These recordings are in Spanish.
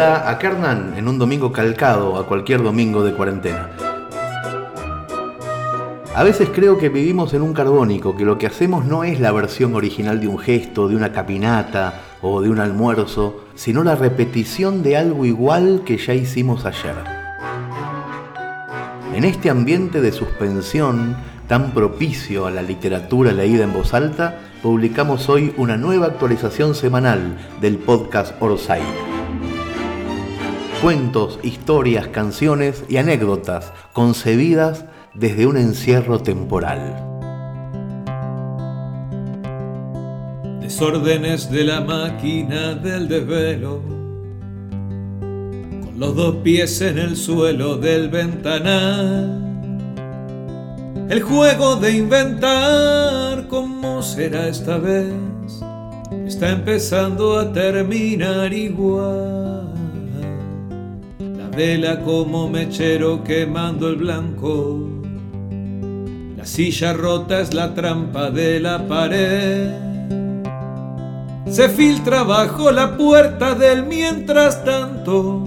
A Kernan en un domingo calcado a cualquier domingo de cuarentena. A veces creo que vivimos en un carbónico, que lo que hacemos no es la versión original de un gesto, de una capinata o de un almuerzo, sino la repetición de algo igual que ya hicimos ayer. En este ambiente de suspensión tan propicio a la literatura leída en voz alta, publicamos hoy una nueva actualización semanal del podcast Orsay. Cuentos, historias, canciones y anécdotas concebidas desde un encierro temporal. Desórdenes de la máquina del desvelo, con los dos pies en el suelo del ventanal. El juego de inventar cómo será esta vez está empezando a terminar igual. La vela como mechero quemando el blanco la silla rota es la trampa de la pared. Se filtra bajo la puerta del mientras tanto.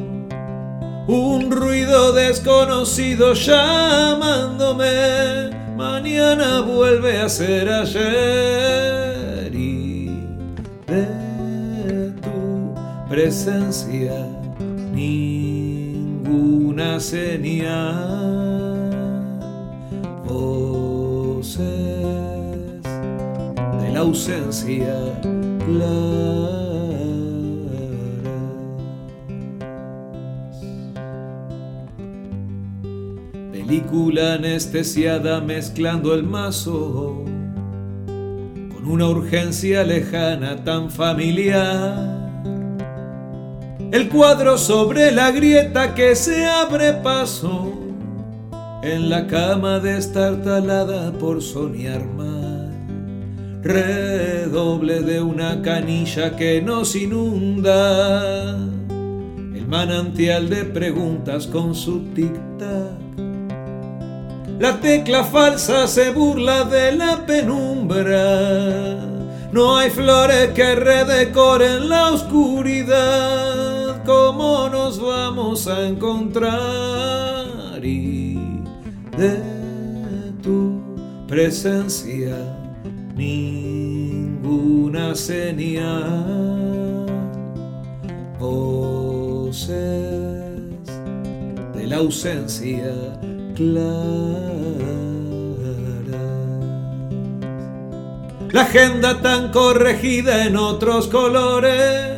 Un ruido desconocido llamándome. Mañana vuelve a ser ayer. Y de tu presencia ninguna señal de la ausencia clara. Película anestesiada mezclando el mazo con una urgencia lejana tan familiar. El cuadro sobre la grieta que se abre paso en la cama destartalada por soñar mal. Redoble de una canilla que nos inunda, el manantial de preguntas con su tic-tac. La tecla falsa se burla de la penumbra. No hay flores que redecoren la oscuridad. ¿Cómo nos vamos a encontrar? de tu presencia ninguna señal. Voces de la ausencia clara. La agenda tan corregida en otros colores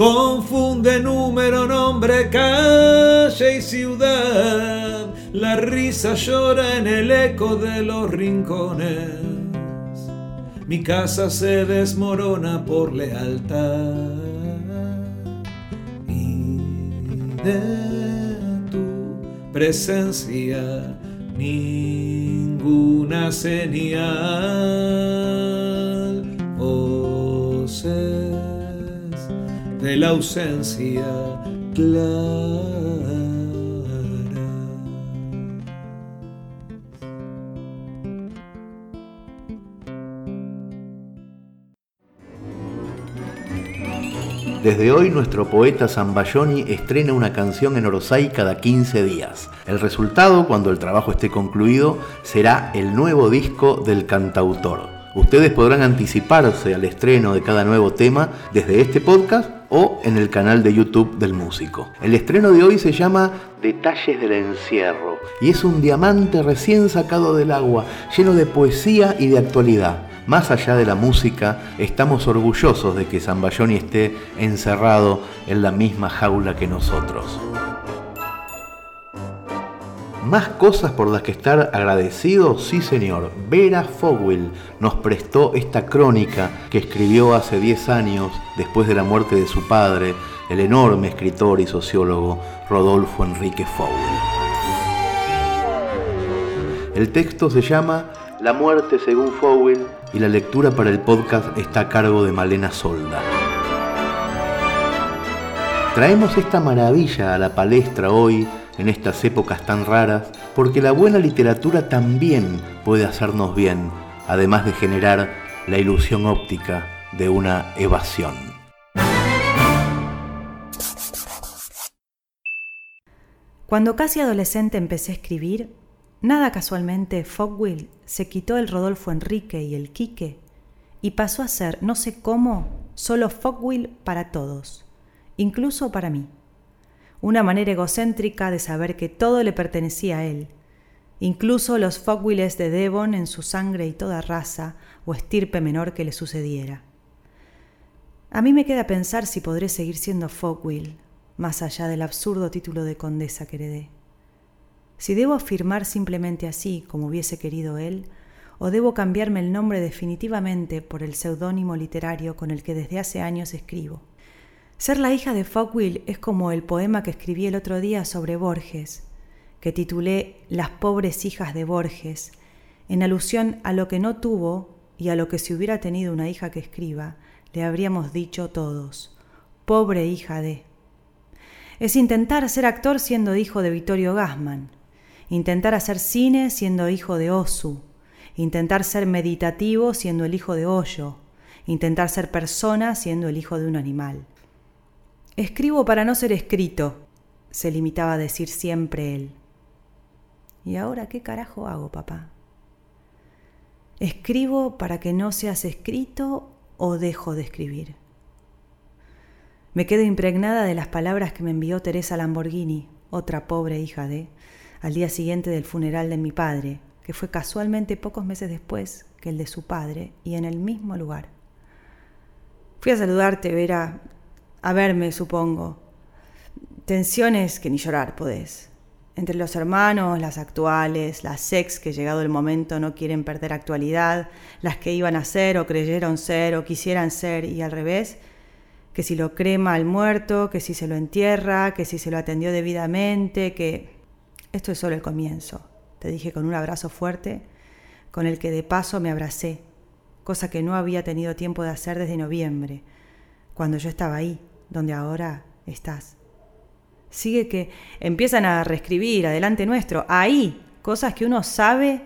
confunde número, nombre, calle y ciudad. La risa llora en el eco de los rincones. Mi casa se desmorona por lealtad. Y de tu presencia ninguna señal. Voces de la ausencia clara. Desde hoy nuestro poeta Zambayoni estrena una canción en Orosai cada 15 días. El resultado, cuando el trabajo esté concluido, será el nuevo disco del cantautor. Ustedes podrán anticiparse al estreno de cada nuevo tema desde este podcast o en el canal de YouTube del músico. El estreno de hoy se llama Detalles del Encierro y es un diamante recién sacado del agua, lleno de poesía y de actualidad. Más allá de la música, estamos orgullosos de que Zambayoni esté encerrado en la misma jaula que nosotros más cosas por las que estar agradecidos, sí señor. Vera Fogwill nos prestó esta crónica que escribió hace 10 años, después de la muerte de su padre, el enorme escritor y sociólogo Rodolfo Enrique Fogwill. El texto se llama La muerte según Fogwill y la lectura para el podcast está a cargo de Malena Solda. Traemos esta maravilla a la palestra hoy en estas épocas tan raras, porque la buena literatura también puede hacernos bien, además de generar la ilusión óptica de una evasión. Cuando casi adolescente empecé a escribir, nada casualmente Fogwill se quitó el Rodolfo Enrique y el Quique y pasó a ser, no sé cómo, solo Fogwill para todos, incluso para mí. Una manera egocéntrica de saber que todo le pertenecía a él, incluso los Fogwilles de Devon en su sangre y toda raza o estirpe menor que le sucediera. A mí me queda pensar si podré seguir siendo Fogwill, más allá del absurdo título de condesa que heredé. Si debo afirmar simplemente así, como hubiese querido él, o debo cambiarme el nombre definitivamente por el seudónimo literario con el que desde hace años escribo. Ser la hija de Fogwill es como el poema que escribí el otro día sobre Borges, que titulé Las pobres hijas de Borges, en alusión a lo que no tuvo y a lo que si hubiera tenido una hija que escriba, le habríamos dicho todos, pobre hija de. Es intentar ser actor siendo hijo de Vittorio Gassman, intentar hacer cine siendo hijo de Osu, intentar ser meditativo siendo el hijo de Hoyo, intentar ser persona siendo el hijo de un animal. Escribo para no ser escrito, se limitaba a decir siempre él. ¿Y ahora qué carajo hago, papá? ¿Escribo para que no seas escrito o dejo de escribir? Me quedo impregnada de las palabras que me envió Teresa Lamborghini, otra pobre hija de, al día siguiente del funeral de mi padre, que fue casualmente pocos meses después que el de su padre y en el mismo lugar. Fui a saludarte, Vera, a verme, supongo. Tensiones que ni llorar podés. Entre los hermanos, las actuales, las ex que llegado el momento no quieren perder actualidad, las que iban a ser o creyeron ser o quisieran ser y al revés, que si lo crema al muerto, que si se lo entierra, que si se lo atendió debidamente, que... Esto es solo el comienzo te dije con un abrazo fuerte, con el que de paso me abracé, cosa que no había tenido tiempo de hacer desde noviembre, cuando yo estaba ahí, donde ahora estás. Sigue que empiezan a reescribir adelante nuestro, ahí, cosas que uno sabe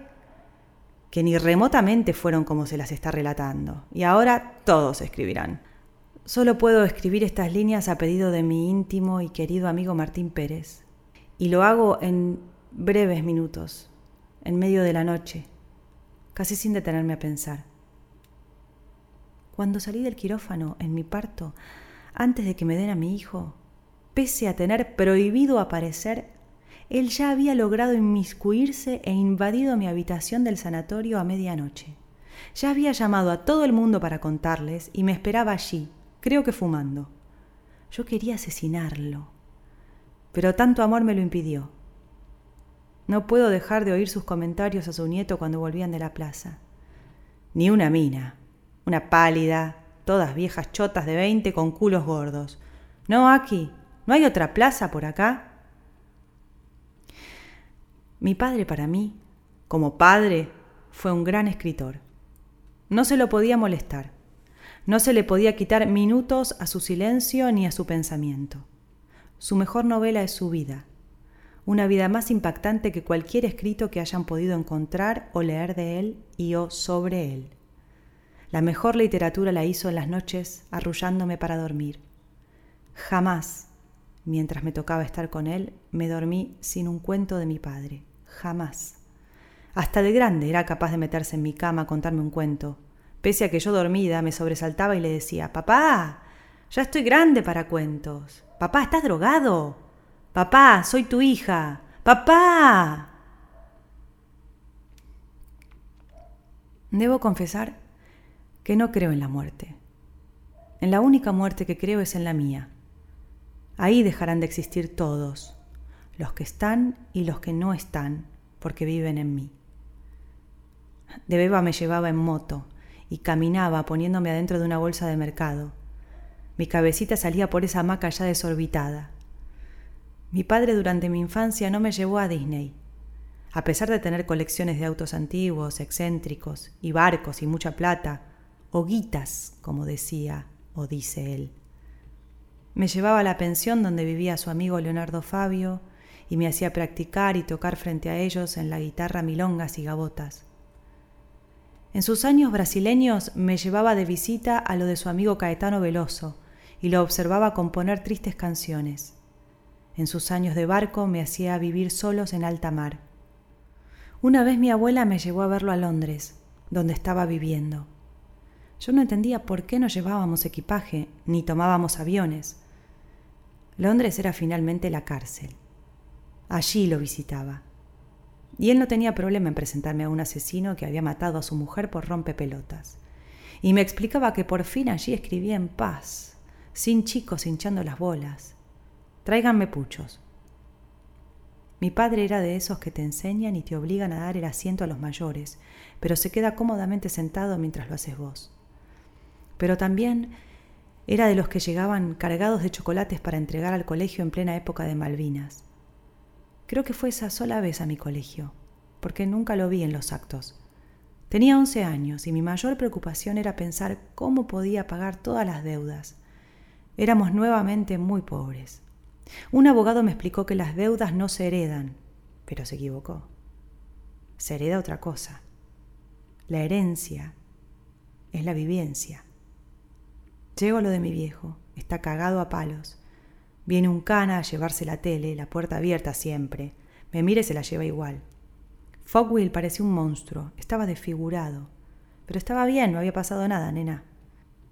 que ni remotamente fueron como se las está relatando. Y ahora todos escribirán. Solo puedo escribir estas líneas a pedido de mi íntimo y querido amigo Martín Pérez. Y lo hago en breves minutos, en medio de la noche, casi sin detenerme a pensar. Cuando salí del quirófano en mi parto, antes de que me den a mi hijo, pese a tener prohibido aparecer, él ya había logrado inmiscuirse e invadido mi habitación del sanatorio a medianoche. Ya había llamado a todo el mundo para contarles y me esperaba allí, creo que fumando. Yo quería asesinarlo, pero tanto amor me lo impidió. No puedo dejar de oír sus comentarios a su nieto cuando volvían de la plaza. Ni una mina, una pálida, todas viejas chotas de veinte con culos gordos. No, aquí, ¿no hay otra plaza por acá? Mi padre para mí, como padre, fue un gran escritor. No se lo podía molestar. No se le podía quitar minutos a su silencio ni a su pensamiento. Su mejor novela es su vida, una vida más impactante que cualquier escrito que hayan podido encontrar o leer de él y o sobre él. La mejor literatura la hizo en las noches arrullándome para dormir. Jamás, mientras me tocaba estar con él, me dormí sin un cuento de mi padre. Jamás. Hasta de grande era capaz de meterse en mi cama a contarme un cuento. Pese a que yo dormida me sobresaltaba y le decía, Papá, ya estoy grande para cuentos. Papá, ¿estás drogado? Papá, soy tu hija. Papá. Debo confesar que no creo en la muerte. En la única muerte que creo es en la mía. Ahí dejarán de existir todos, los que están y los que no están, porque viven en mí. De beba me llevaba en moto y caminaba poniéndome adentro de una bolsa de mercado. Mi cabecita salía por esa hamaca ya desorbitada. Mi padre durante mi infancia no me llevó a Disney. A pesar de tener colecciones de autos antiguos, excéntricos, y barcos y mucha plata, o guitas, como decía o dice él. Me llevaba a la pensión donde vivía su amigo Leonardo Fabio y me hacía practicar y tocar frente a ellos en la guitarra milongas y gabotas. En sus años brasileños me llevaba de visita a lo de su amigo Caetano Veloso y lo observaba componer tristes canciones En sus años de barco me hacía vivir solos en alta mar. Una vez mi abuela me llevó a verlo a Londres, donde estaba viviendo. Yo no entendía por qué no llevábamos equipaje ni tomábamos aviones. Londres era finalmente la cárcel. Allí lo visitaba. Y él no tenía problema en presentarme a un asesino que había matado a su mujer por rompepelotas. Y me explicaba que por fin allí escribía en paz, sin chicos hinchando las bolas. Tráiganme puchos. Mi padre era de esos que te enseñan y te obligan a dar el asiento a los mayores, pero se queda cómodamente sentado mientras lo haces vos. Pero también era de los que llegaban cargados de chocolates para entregar al colegio en plena época de Malvinas. Creo que fue esa sola vez a mi colegio, porque nunca lo vi en los actos. Tenía once años y mi mayor preocupación era pensar cómo podía pagar todas las deudas. Éramos nuevamente muy pobres. Un abogado me explicó que las deudas no se heredan, pero se equivocó. Se hereda otra cosa. La herencia es la vivencia. Llego a lo de mi viejo, está cagado a palos. Viene un cana a llevarse la tele, la puerta abierta siempre. Me mira y se la lleva igual. Fogwill parecía un monstruo, estaba desfigurado. Pero estaba bien, no había pasado nada, nena.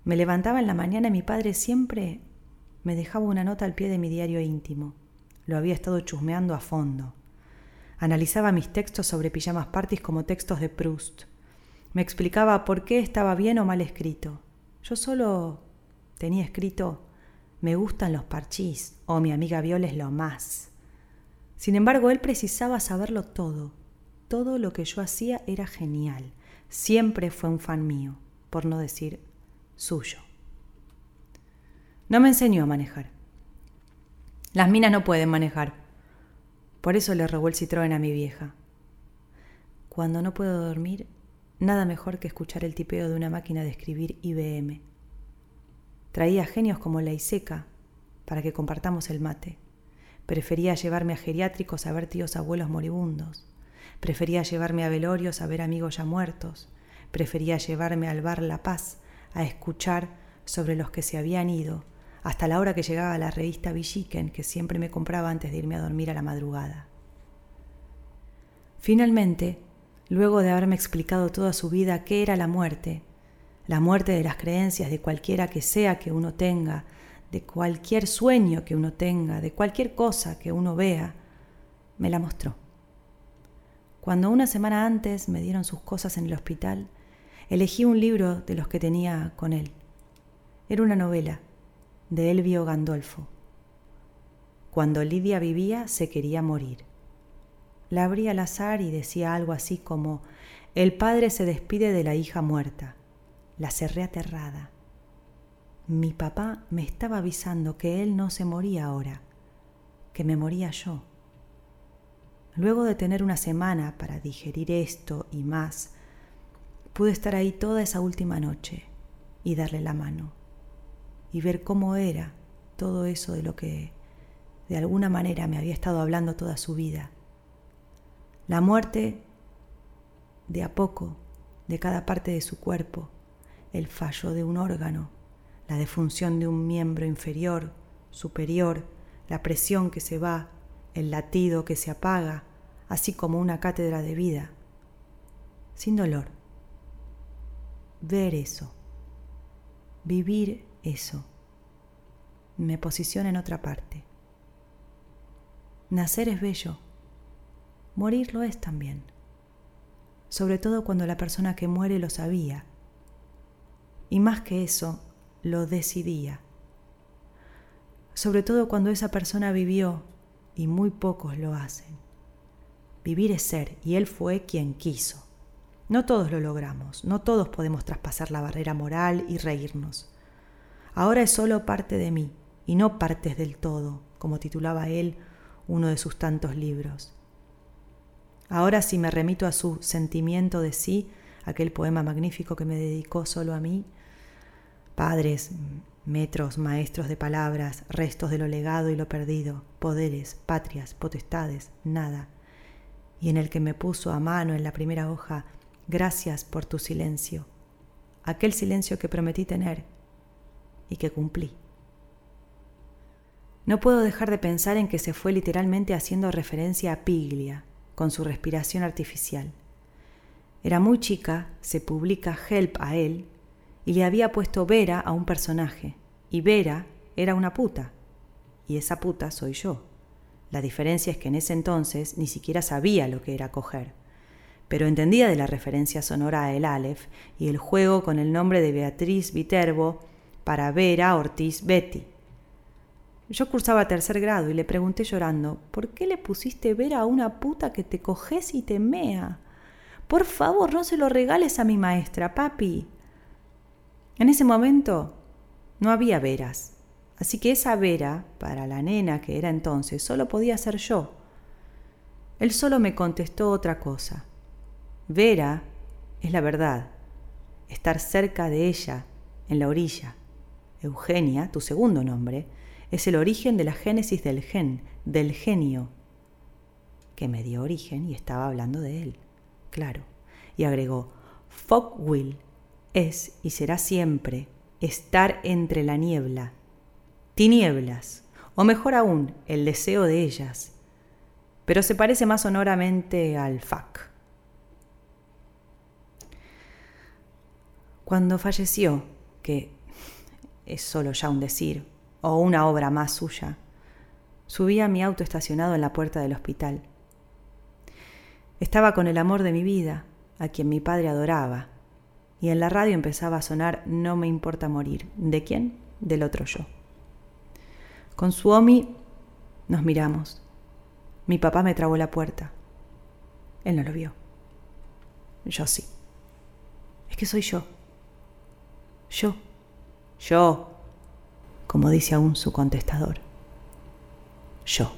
Me levantaba en la mañana y mi padre siempre me dejaba una nota al pie de mi diario íntimo. Lo había estado chusmeando a fondo. Analizaba mis textos sobre pijamas parties como textos de Proust. Me explicaba por qué estaba bien o mal escrito. Yo solo tenía escrito me gustan los parchís o mi amiga Viola es lo más. Sin embargo, él precisaba saberlo todo. Todo lo que yo hacía era genial. Siempre fue un fan mío, por no decir suyo. No me enseñó a manejar. Las minas no pueden manejar. Por eso le robó el citroën a mi vieja. Cuando no puedo dormir, nada mejor que escuchar el tipeo de una máquina de escribir IBM. Traía genios como la Iseca para que compartamos el mate. Prefería llevarme a geriátricos a ver tíos abuelos moribundos. Prefería llevarme a velorios a ver amigos ya muertos. Prefería llevarme al bar La Paz a escuchar sobre los que se habían ido, hasta la hora que llegaba la revista Villiquen que siempre me compraba antes de irme a dormir a la madrugada. Finalmente, luego de haberme explicado toda su vida qué era la muerte, la muerte de las creencias de cualquiera que sea que uno tenga, de cualquier sueño que uno tenga, de cualquier cosa que uno vea, me la mostró. Cuando una semana antes me dieron sus cosas en el hospital, elegí un libro de los que tenía con él. Era una novela de Elvio Gandolfo. Cuando Lidia vivía se quería morir. La abrí al azar y decía algo así como, el padre se despide de la hija muerta. La cerré aterrada. Mi papá me estaba avisando que él no se moría ahora, que me moría yo. Luego de tener una semana para digerir esto y más, pude estar ahí toda esa última noche y darle la mano y ver cómo era todo eso de lo que de alguna manera me había estado hablando toda su vida. La muerte de a poco de cada parte de su cuerpo, el fallo de un órgano, la defunción de un miembro inferior, superior, la presión que se va, el latido que se apaga, así como una cátedra de vida, sin dolor. Ver eso, vivir eso, me posiciona en otra parte. Nacer es bello, morir lo es también, sobre todo cuando la persona que muere lo sabía y más que eso, lo decidía. Sobre todo cuando esa persona vivió y muy pocos lo hacen. Vivir es ser y él fue quien quiso. No todos lo logramos, no todos podemos traspasar la barrera moral y reírnos. Ahora es solo parte de mí y no partes del todo, como titulaba él uno de sus tantos libros. Ahora si me remito a su sentimiento de sí, aquel poema magnífico que me dedicó solo a mí, padres, metros, maestros de palabras, restos de lo legado y lo perdido, poderes, patrias, potestades, nada, y en el que me puso a mano en la primera hoja, gracias por tu silencio, aquel silencio que prometí tener y que cumplí. No puedo dejar de pensar en que se fue literalmente haciendo referencia a Piglia, con su respiración artificial. Era muy chica, se publica Help a él, y le había puesto Vera a un personaje, y Vera era una puta, y esa puta soy yo. La diferencia es que en ese entonces ni siquiera sabía lo que era coger, pero entendía de la referencia sonora a el Aleph y el juego con el nombre de Beatriz Viterbo para Vera Ortiz Betty. Yo cursaba tercer grado y le pregunté llorando, ¿por qué le pusiste Vera a una puta que te coges y te mea? Por favor, no se lo regales a mi maestra, papi. En ese momento no había veras, así que esa vera, para la nena que era entonces, solo podía ser yo. Él solo me contestó otra cosa. Vera es la verdad, estar cerca de ella, en la orilla. Eugenia, tu segundo nombre, es el origen de la génesis del gen, del genio, que me dio origen y estaba hablando de él, claro. Y agregó, Fogwill es y será siempre estar entre la niebla, tinieblas, o mejor aún, el deseo de ellas, pero se parece más sonoramente al fuck. Cuando falleció, que es solo ya un decir, o una obra más suya, subí a mi auto estacionado en la puerta del hospital. Estaba con el amor de mi vida, a quien mi padre adoraba, y en la radio empezaba a sonar No me importa morir. ¿De quién? Del otro yo. Con Suomi nos miramos. Mi papá me trabó la puerta. Él no lo vio. Yo sí. Es que soy yo. Yo. Yo. Como dice aún su contestador. Yo.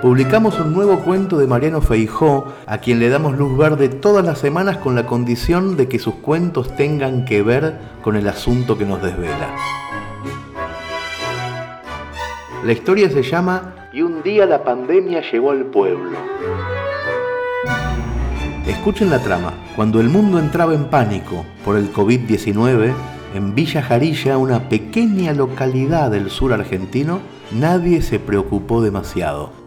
Publicamos un nuevo cuento de Mariano Feijó, a quien le damos luz verde todas las semanas con la condición de que sus cuentos tengan que ver con el asunto que nos desvela. La historia se llama Y un día la pandemia llegó al pueblo. Escuchen la trama. Cuando el mundo entraba en pánico por el COVID-19, en Villa Jarilla, una pequeña localidad del sur argentino, nadie se preocupó demasiado.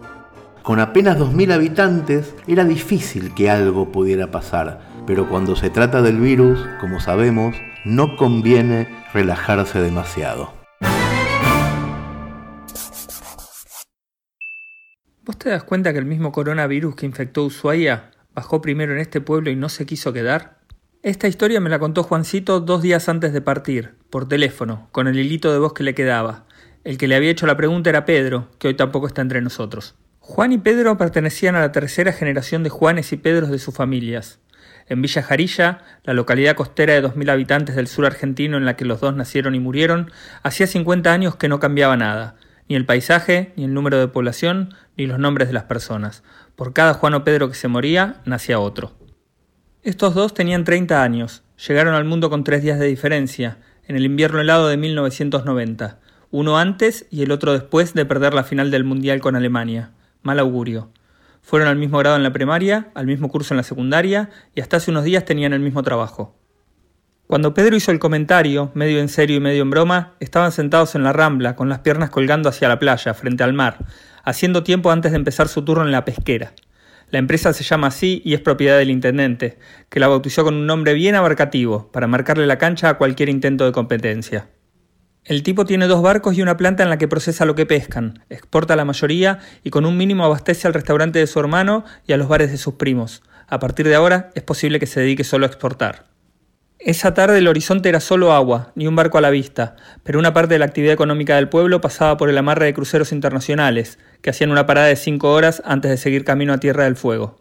Con apenas 2.000 habitantes era difícil que algo pudiera pasar, pero cuando se trata del virus, como sabemos, no conviene relajarse demasiado. ¿Vos te das cuenta que el mismo coronavirus que infectó Ushuaia bajó primero en este pueblo y no se quiso quedar? Esta historia me la contó Juancito dos días antes de partir, por teléfono, con el hilito de voz que le quedaba. El que le había hecho la pregunta era Pedro, que hoy tampoco está entre nosotros. Juan y Pedro pertenecían a la tercera generación de Juanes y Pedros de sus familias. En Villa Jarilla, la localidad costera de 2.000 habitantes del sur argentino en la que los dos nacieron y murieron, hacía 50 años que no cambiaba nada, ni el paisaje, ni el número de población, ni los nombres de las personas. Por cada Juan o Pedro que se moría, nacía otro. Estos dos tenían 30 años, llegaron al mundo con tres días de diferencia, en el invierno helado de 1990, uno antes y el otro después de perder la final del Mundial con Alemania mal augurio. Fueron al mismo grado en la primaria, al mismo curso en la secundaria y hasta hace unos días tenían el mismo trabajo. Cuando Pedro hizo el comentario, medio en serio y medio en broma, estaban sentados en la rambla, con las piernas colgando hacia la playa, frente al mar, haciendo tiempo antes de empezar su turno en la pesquera. La empresa se llama así y es propiedad del intendente, que la bautizó con un nombre bien abarcativo, para marcarle la cancha a cualquier intento de competencia. El tipo tiene dos barcos y una planta en la que procesa lo que pescan, exporta la mayoría y con un mínimo abastece al restaurante de su hermano y a los bares de sus primos. A partir de ahora es posible que se dedique solo a exportar. Esa tarde el horizonte era solo agua, ni un barco a la vista, pero una parte de la actividad económica del pueblo pasaba por el amarre de cruceros internacionales, que hacían una parada de cinco horas antes de seguir camino a Tierra del Fuego.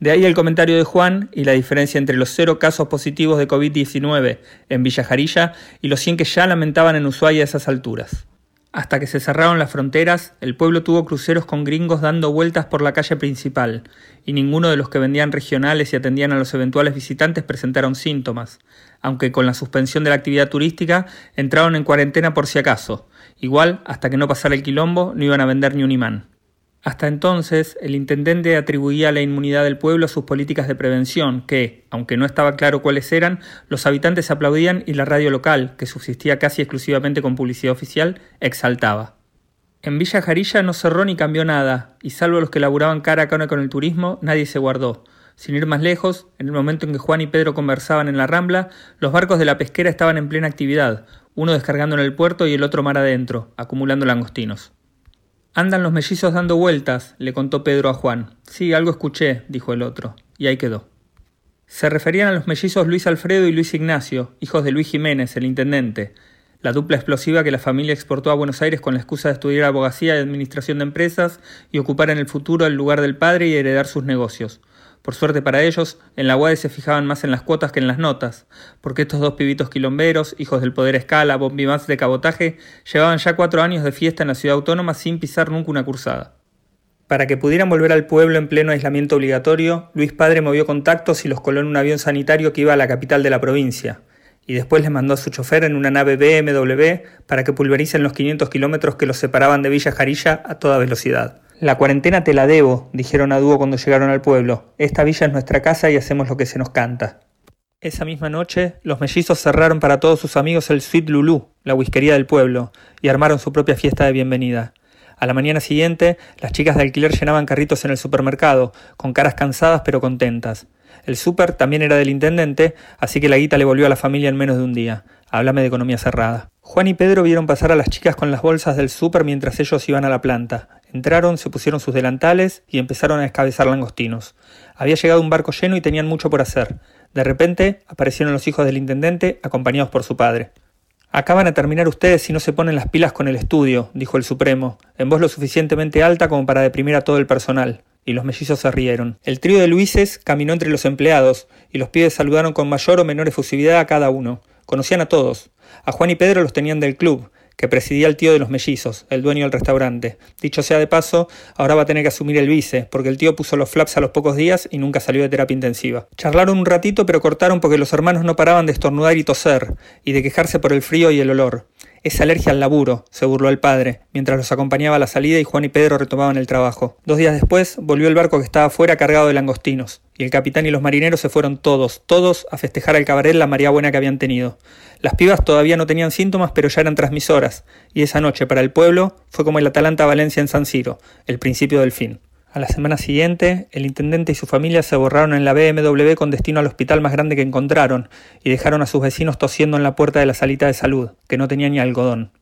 De ahí el comentario de Juan y la diferencia entre los cero casos positivos de COVID-19 en Villa Jarilla y los 100 que ya lamentaban en Ushuaia a esas alturas. Hasta que se cerraron las fronteras, el pueblo tuvo cruceros con gringos dando vueltas por la calle principal, y ninguno de los que vendían regionales y atendían a los eventuales visitantes presentaron síntomas, aunque con la suspensión de la actividad turística entraron en cuarentena por si acaso. Igual, hasta que no pasara el quilombo, no iban a vender ni un imán. Hasta entonces, el intendente atribuía la inmunidad del pueblo a sus políticas de prevención, que, aunque no estaba claro cuáles eran, los habitantes aplaudían y la radio local, que subsistía casi exclusivamente con publicidad oficial, exaltaba. En Villa Jarilla no cerró ni cambió nada, y salvo los que laburaban cara a cara con el turismo, nadie se guardó. Sin ir más lejos, en el momento en que Juan y Pedro conversaban en la rambla, los barcos de la pesquera estaban en plena actividad, uno descargando en el puerto y el otro mar adentro, acumulando langostinos. Andan los mellizos dando vueltas, le contó Pedro a Juan. Sí, algo escuché, dijo el otro, y ahí quedó. Se referían a los mellizos Luis Alfredo y Luis Ignacio, hijos de Luis Jiménez, el intendente, la dupla explosiva que la familia exportó a Buenos Aires con la excusa de estudiar abogacía y administración de empresas y ocupar en el futuro el lugar del padre y heredar sus negocios. Por suerte para ellos, en la UADE se fijaban más en las cuotas que en las notas, porque estos dos pibitos quilomberos, hijos del poder escala, bombimás de cabotaje, llevaban ya cuatro años de fiesta en la ciudad autónoma sin pisar nunca una cursada. Para que pudieran volver al pueblo en pleno aislamiento obligatorio, Luis Padre movió contactos y los coló en un avión sanitario que iba a la capital de la provincia, y después les mandó a su chofer en una nave BMW para que pulvericen los 500 kilómetros que los separaban de Villa Jarilla a toda velocidad. La cuarentena te la debo, dijeron a dúo cuando llegaron al pueblo. Esta villa es nuestra casa y hacemos lo que se nos canta. Esa misma noche, los mellizos cerraron para todos sus amigos el Sweet Lulu, la whiskería del pueblo, y armaron su propia fiesta de bienvenida. A la mañana siguiente, las chicas de alquiler llenaban carritos en el supermercado, con caras cansadas pero contentas. El súper también era del intendente, así que la guita le volvió a la familia en menos de un día. Háblame de economía cerrada. Juan y Pedro vieron pasar a las chicas con las bolsas del súper mientras ellos iban a la planta. Entraron, se pusieron sus delantales y empezaron a escabezar langostinos. Había llegado un barco lleno y tenían mucho por hacer. De repente aparecieron los hijos del intendente, acompañados por su padre. Acaban a terminar ustedes si no se ponen las pilas con el estudio, dijo el Supremo, en voz lo suficientemente alta como para deprimir a todo el personal. Y los mellizos se rieron. El trío de Luises caminó entre los empleados, y los pibes saludaron con mayor o menor efusividad a cada uno. Conocían a todos. A Juan y Pedro los tenían del club, que presidía el tío de los mellizos, el dueño del restaurante. Dicho sea de paso, ahora va a tener que asumir el vice, porque el tío puso los flaps a los pocos días y nunca salió de terapia intensiva. Charlaron un ratito, pero cortaron porque los hermanos no paraban de estornudar y toser, y de quejarse por el frío y el olor. Es alergia al laburo, se burló el padre, mientras los acompañaba a la salida y Juan y Pedro retomaban el trabajo. Dos días después volvió el barco que estaba afuera cargado de langostinos, y el capitán y los marineros se fueron todos, todos a festejar al cabaret la maría buena que habían tenido. Las pibas todavía no tenían síntomas, pero ya eran transmisoras, y esa noche para el pueblo fue como el Atalanta Valencia en San Siro, el principio del fin. A la semana siguiente, el intendente y su familia se borraron en la BMW con destino al hospital más grande que encontraron y dejaron a sus vecinos tosiendo en la puerta de la salita de salud, que no tenía ni algodón.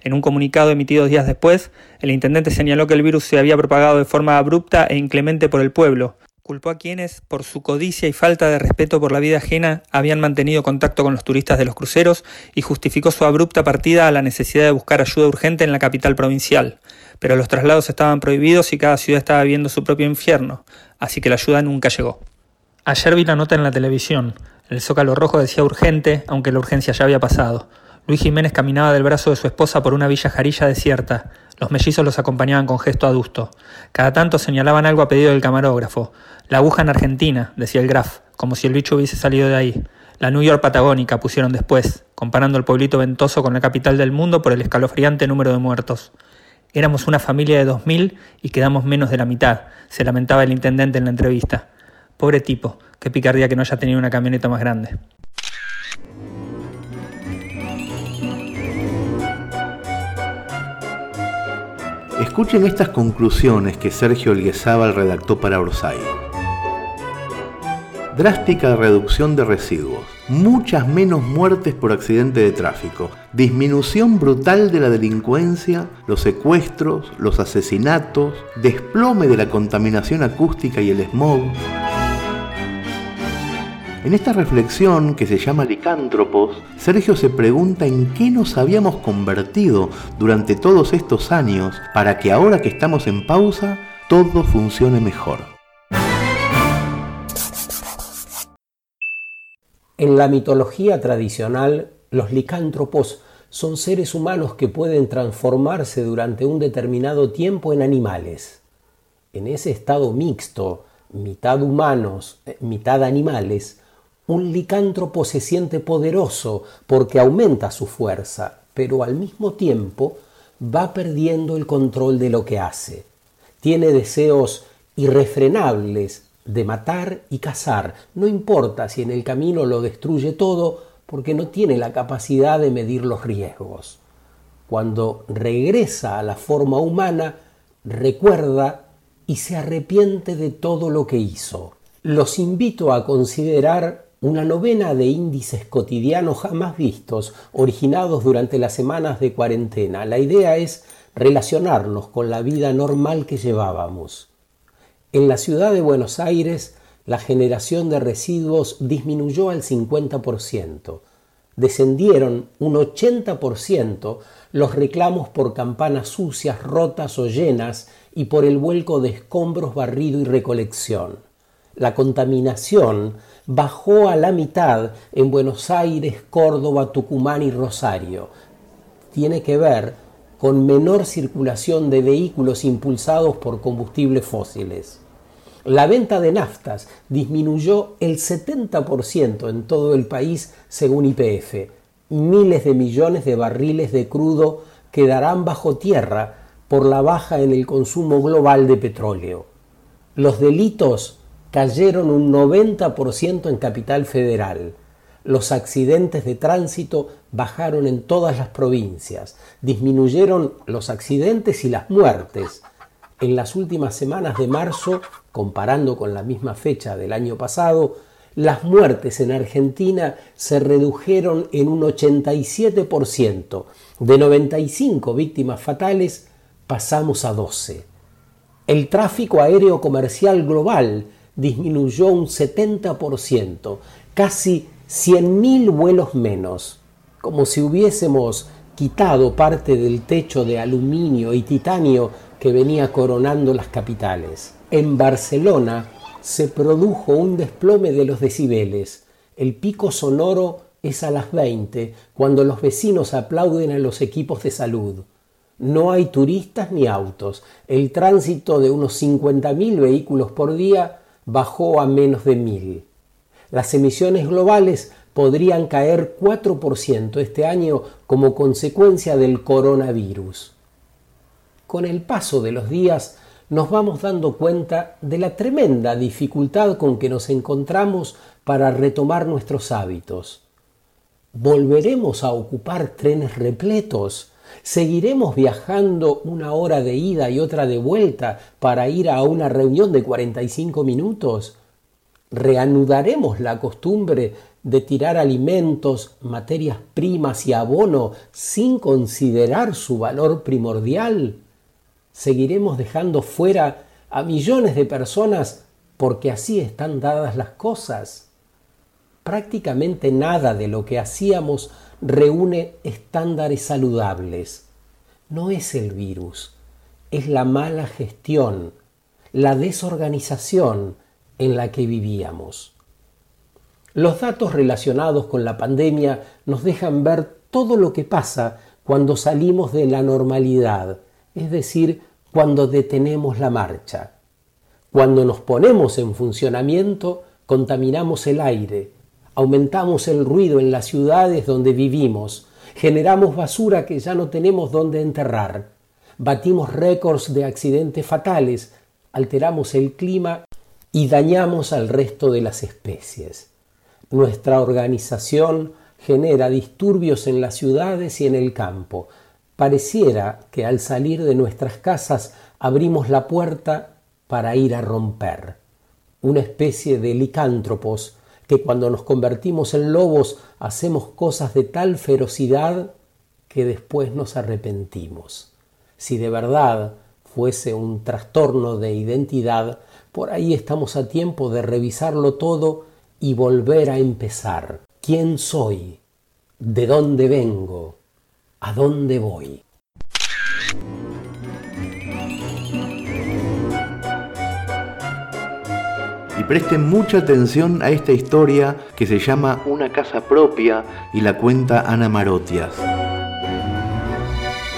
En un comunicado emitido días después, el intendente señaló que el virus se había propagado de forma abrupta e inclemente por el pueblo. Culpó a quienes, por su codicia y falta de respeto por la vida ajena, habían mantenido contacto con los turistas de los cruceros y justificó su abrupta partida a la necesidad de buscar ayuda urgente en la capital provincial pero los traslados estaban prohibidos y cada ciudad estaba viendo su propio infierno, así que la ayuda nunca llegó. Ayer vi la nota en la televisión. El zócalo rojo decía urgente, aunque la urgencia ya había pasado. Luis Jiménez caminaba del brazo de su esposa por una villa jarilla desierta. Los mellizos los acompañaban con gesto adusto. Cada tanto señalaban algo a pedido del camarógrafo. La aguja en Argentina, decía el Graf, como si el bicho hubiese salido de ahí. La New York Patagónica pusieron después, comparando el pueblito ventoso con la capital del mundo por el escalofriante número de muertos. Éramos una familia de 2.000 y quedamos menos de la mitad, se lamentaba el intendente en la entrevista. Pobre tipo, qué picardía que no haya tenido una camioneta más grande. Escuchen estas conclusiones que Sergio Elguezábal redactó para Orsay drástica reducción de residuos, muchas menos muertes por accidente de tráfico, disminución brutal de la delincuencia, los secuestros, los asesinatos, desplome de la contaminación acústica y el smog. En esta reflexión que se llama Licántropos, Sergio se pregunta en qué nos habíamos convertido durante todos estos años para que ahora que estamos en pausa, todo funcione mejor. En la mitología tradicional, los licántropos son seres humanos que pueden transformarse durante un determinado tiempo en animales. En ese estado mixto, mitad humanos, eh, mitad animales, un licántropo se siente poderoso porque aumenta su fuerza, pero al mismo tiempo va perdiendo el control de lo que hace. Tiene deseos irrefrenables de matar y cazar. No importa si en el camino lo destruye todo, porque no tiene la capacidad de medir los riesgos. Cuando regresa a la forma humana, recuerda y se arrepiente de todo lo que hizo. Los invito a considerar una novena de índices cotidianos jamás vistos, originados durante las semanas de cuarentena. La idea es relacionarnos con la vida normal que llevábamos. En la ciudad de Buenos Aires, la generación de residuos disminuyó al 50%. Descendieron un 80% los reclamos por campanas sucias, rotas o llenas y por el vuelco de escombros, barrido y recolección. La contaminación bajó a la mitad en Buenos Aires, Córdoba, Tucumán y Rosario. Tiene que ver con menor circulación de vehículos impulsados por combustibles fósiles. La venta de naftas disminuyó el 70% en todo el país según IPF. Miles de millones de barriles de crudo quedarán bajo tierra por la baja en el consumo global de petróleo. Los delitos cayeron un 90% en Capital Federal. Los accidentes de tránsito bajaron en todas las provincias. Disminuyeron los accidentes y las muertes. En las últimas semanas de marzo, comparando con la misma fecha del año pasado, las muertes en Argentina se redujeron en un 87%. De 95 víctimas fatales pasamos a 12. El tráfico aéreo comercial global disminuyó un 70%, casi 100.000 vuelos menos, como si hubiésemos quitado parte del techo de aluminio y titanio que venía coronando las capitales. En Barcelona se produjo un desplome de los decibeles. El pico sonoro es a las 20, cuando los vecinos aplauden a los equipos de salud. No hay turistas ni autos. El tránsito de unos 50.000 vehículos por día bajó a menos de mil. Las emisiones globales podrían caer 4% este año como consecuencia del coronavirus. Con el paso de los días nos vamos dando cuenta de la tremenda dificultad con que nos encontramos para retomar nuestros hábitos. ¿Volveremos a ocupar trenes repletos? ¿Seguiremos viajando una hora de ida y otra de vuelta para ir a una reunión de 45 minutos? ¿Reanudaremos la costumbre de tirar alimentos, materias primas y abono sin considerar su valor primordial? ¿Seguiremos dejando fuera a millones de personas porque así están dadas las cosas? Prácticamente nada de lo que hacíamos reúne estándares saludables. No es el virus, es la mala gestión, la desorganización en la que vivíamos. Los datos relacionados con la pandemia nos dejan ver todo lo que pasa cuando salimos de la normalidad, es decir, cuando detenemos la marcha. Cuando nos ponemos en funcionamiento, contaminamos el aire, aumentamos el ruido en las ciudades donde vivimos, generamos basura que ya no tenemos dónde enterrar, batimos récords de accidentes fatales, alteramos el clima y dañamos al resto de las especies. Nuestra organización genera disturbios en las ciudades y en el campo. Pareciera que al salir de nuestras casas abrimos la puerta para ir a romper. Una especie de licántropos que cuando nos convertimos en lobos hacemos cosas de tal ferocidad que después nos arrepentimos. Si de verdad fuese un trastorno de identidad, por ahí estamos a tiempo de revisarlo todo y volver a empezar. ¿Quién soy? ¿De dónde vengo? ¿A dónde voy? Y presten mucha atención a esta historia que se llama Una casa propia y la cuenta Ana Marotias.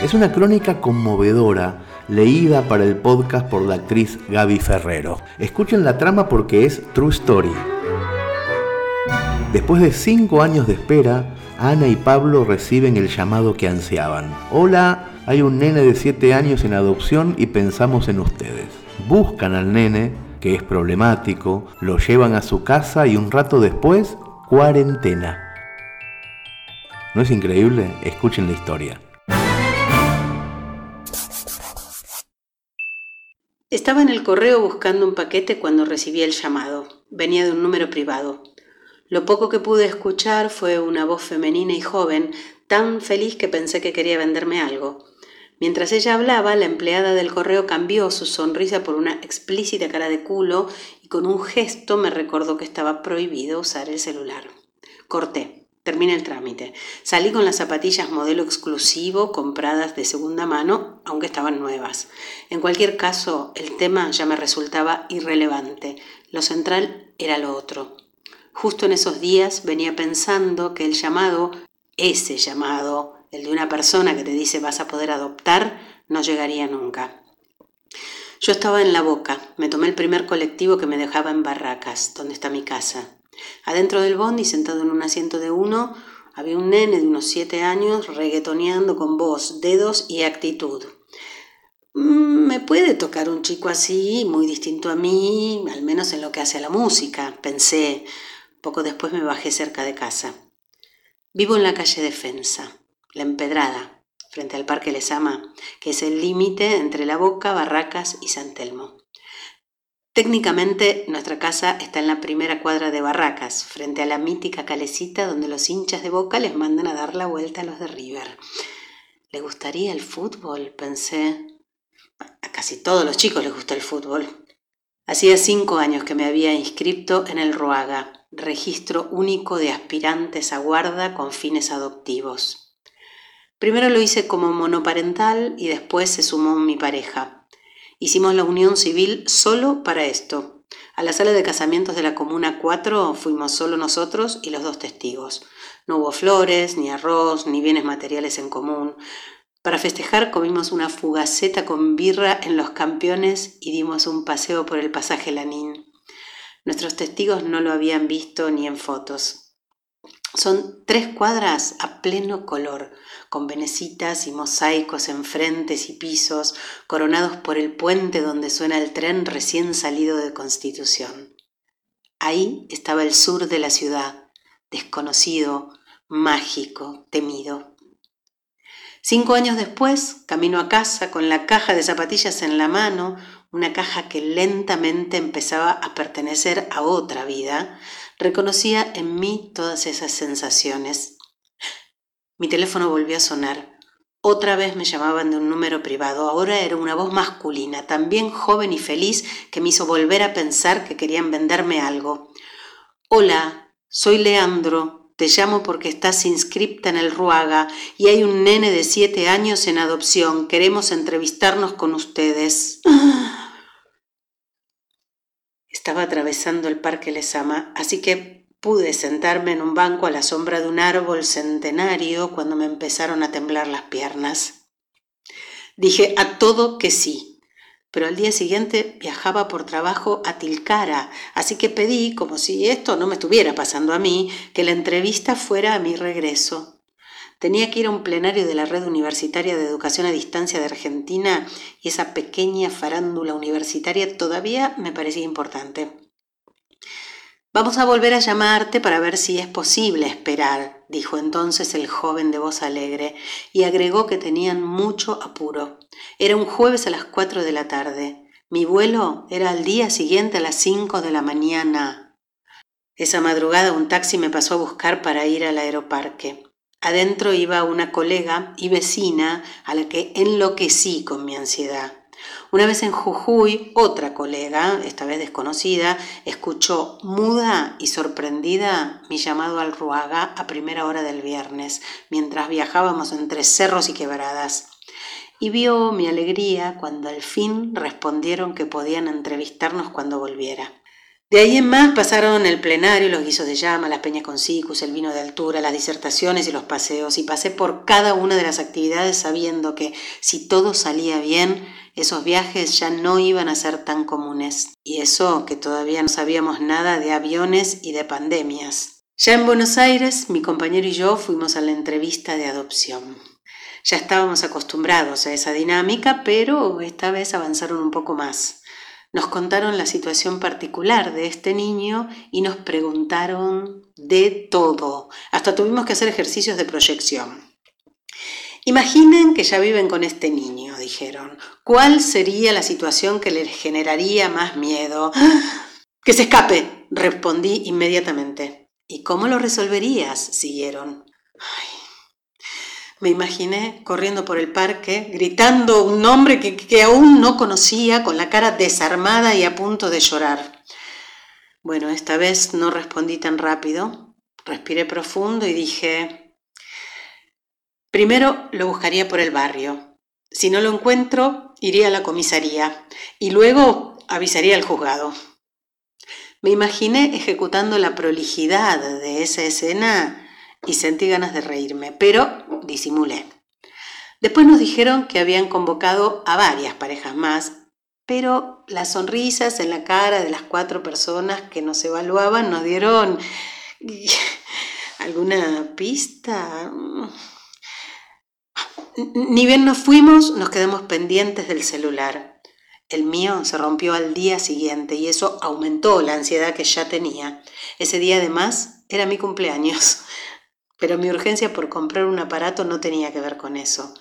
Es una crónica conmovedora leída para el podcast por la actriz Gaby Ferrero. Escuchen la trama porque es True Story. Después de cinco años de espera, Ana y Pablo reciben el llamado que ansiaban. Hola, hay un nene de 7 años en adopción y pensamos en ustedes. Buscan al nene, que es problemático, lo llevan a su casa y un rato después, cuarentena. ¿No es increíble? Escuchen la historia. Estaba en el correo buscando un paquete cuando recibí el llamado. Venía de un número privado. Lo poco que pude escuchar fue una voz femenina y joven, tan feliz que pensé que quería venderme algo. Mientras ella hablaba, la empleada del correo cambió su sonrisa por una explícita cara de culo y con un gesto me recordó que estaba prohibido usar el celular. Corté. Terminé el trámite. Salí con las zapatillas modelo exclusivo compradas de segunda mano, aunque estaban nuevas. En cualquier caso, el tema ya me resultaba irrelevante. Lo central era lo otro. Justo en esos días venía pensando que el llamado, ese llamado, el de una persona que te dice vas a poder adoptar, no llegaría nunca. Yo estaba en la boca, me tomé el primer colectivo que me dejaba en Barracas, donde está mi casa. Adentro del bondi, sentado en un asiento de uno, había un nene de unos siete años reguetoneando con voz, dedos y actitud. Mm, me puede tocar un chico así, muy distinto a mí, al menos en lo que hace a la música, pensé. Poco después me bajé cerca de casa. Vivo en la calle Defensa. La Empedrada, frente al Parque Lesama, que es el límite entre La Boca, Barracas y San Telmo. Técnicamente, nuestra casa está en la primera cuadra de Barracas, frente a la mítica calecita donde los hinchas de Boca les mandan a dar la vuelta a los de River. ¿Le gustaría el fútbol? Pensé. A casi todos los chicos les gusta el fútbol. Hacía cinco años que me había inscrito en el Ruaga, registro único de aspirantes a guarda con fines adoptivos. Primero lo hice como monoparental y después se sumó mi pareja. Hicimos la unión civil solo para esto. A la sala de casamientos de la Comuna 4 fuimos solo nosotros y los dos testigos. No hubo flores, ni arroz, ni bienes materiales en común. Para festejar comimos una fugaceta con birra en los campeones y dimos un paseo por el pasaje Lanín. Nuestros testigos no lo habían visto ni en fotos. Son tres cuadras a pleno color, con venecitas y mosaicos en frentes y pisos, coronados por el puente donde suena el tren recién salido de Constitución. Ahí estaba el sur de la ciudad, desconocido, mágico, temido. Cinco años después, camino a casa con la caja de zapatillas en la mano, una caja que lentamente empezaba a pertenecer a otra vida, reconocía en mí todas esas sensaciones mi teléfono volvió a sonar. Otra vez me llamaban de un número privado. Ahora era una voz masculina, también joven y feliz, que me hizo volver a pensar que querían venderme algo. Hola, soy Leandro. Te llamo porque estás inscripta en el Ruaga y hay un nene de siete años en adopción. Queremos entrevistarnos con ustedes. Estaba atravesando el Parque Lesama, así que Pude sentarme en un banco a la sombra de un árbol centenario cuando me empezaron a temblar las piernas. Dije a todo que sí, pero al día siguiente viajaba por trabajo a Tilcara, así que pedí, como si esto no me estuviera pasando a mí, que la entrevista fuera a mi regreso. Tenía que ir a un plenario de la Red Universitaria de Educación a Distancia de Argentina y esa pequeña farándula universitaria todavía me parecía importante. Vamos a volver a llamarte para ver si es posible esperar, dijo entonces el joven de voz alegre, y agregó que tenían mucho apuro. Era un jueves a las cuatro de la tarde. Mi vuelo era al día siguiente a las cinco de la mañana. Esa madrugada un taxi me pasó a buscar para ir al aeroparque. Adentro iba una colega y vecina a la que enloquecí con mi ansiedad. Una vez en Jujuy, otra colega, esta vez desconocida, escuchó muda y sorprendida mi llamado al Ruaga a primera hora del viernes, mientras viajábamos entre cerros y quebradas. Y vio mi alegría cuando al fin respondieron que podían entrevistarnos cuando volviera. De ahí en más pasaron el plenario, los guisos de llama, las peñas con cicus, el vino de altura, las disertaciones y los paseos, y pasé por cada una de las actividades sabiendo que si todo salía bien, esos viajes ya no iban a ser tan comunes. Y eso que todavía no sabíamos nada de aviones y de pandemias. Ya en Buenos Aires, mi compañero y yo fuimos a la entrevista de adopción. Ya estábamos acostumbrados a esa dinámica, pero esta vez avanzaron un poco más. Nos contaron la situación particular de este niño y nos preguntaron de todo. Hasta tuvimos que hacer ejercicios de proyección. Imaginen que ya viven con este niño, dijeron. ¿Cuál sería la situación que les generaría más miedo? Que se escape, respondí inmediatamente. ¿Y cómo lo resolverías? siguieron. Me imaginé corriendo por el parque, gritando un nombre que, aún no conocía, con la cara desarmada y a punto de llorar. Bueno, esta vez no respondí tan rápido. Respiré profundo y dije, primero lo buscaría por el barrio. Si no lo encuentro, iría a la comisaría y luego avisaría al juzgado. Me imaginé ejecutando la prolijidad de esa escena y sentí ganas de reírme, pero disimulé. Después nos dijeron que habían convocado a varias parejas más, pero las sonrisas en la cara de las cuatro personas que nos evaluaban nos dieron alguna pista. Ni bien nos fuimos, nos quedamos pendientes del celular. El mío se rompió al día siguiente y eso aumentó la ansiedad que ya tenía. Ese día además era mi cumpleaños. Pero mi urgencia por comprar un aparato no tenía que ver con eso.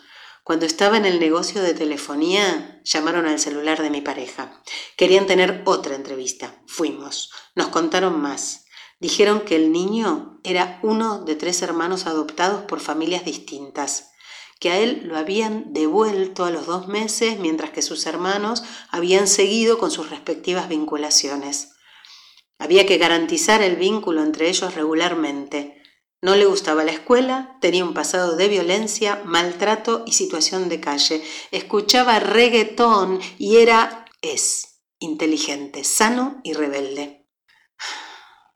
Cuando estaba en el negocio de telefonía, llamaron al celular de mi pareja. Querían tener otra entrevista. Fuimos. Nos contaron más. Dijeron que el niño era uno de tres hermanos adoptados por familias distintas, que a él lo habían devuelto a los dos meses mientras que sus hermanos habían seguido con sus respectivas vinculaciones. Había que garantizar el vínculo entre ellos regularmente. No le gustaba la escuela, tenía un pasado de violencia, maltrato y situación de calle. Escuchaba reggaetón y era, es, inteligente, sano y rebelde.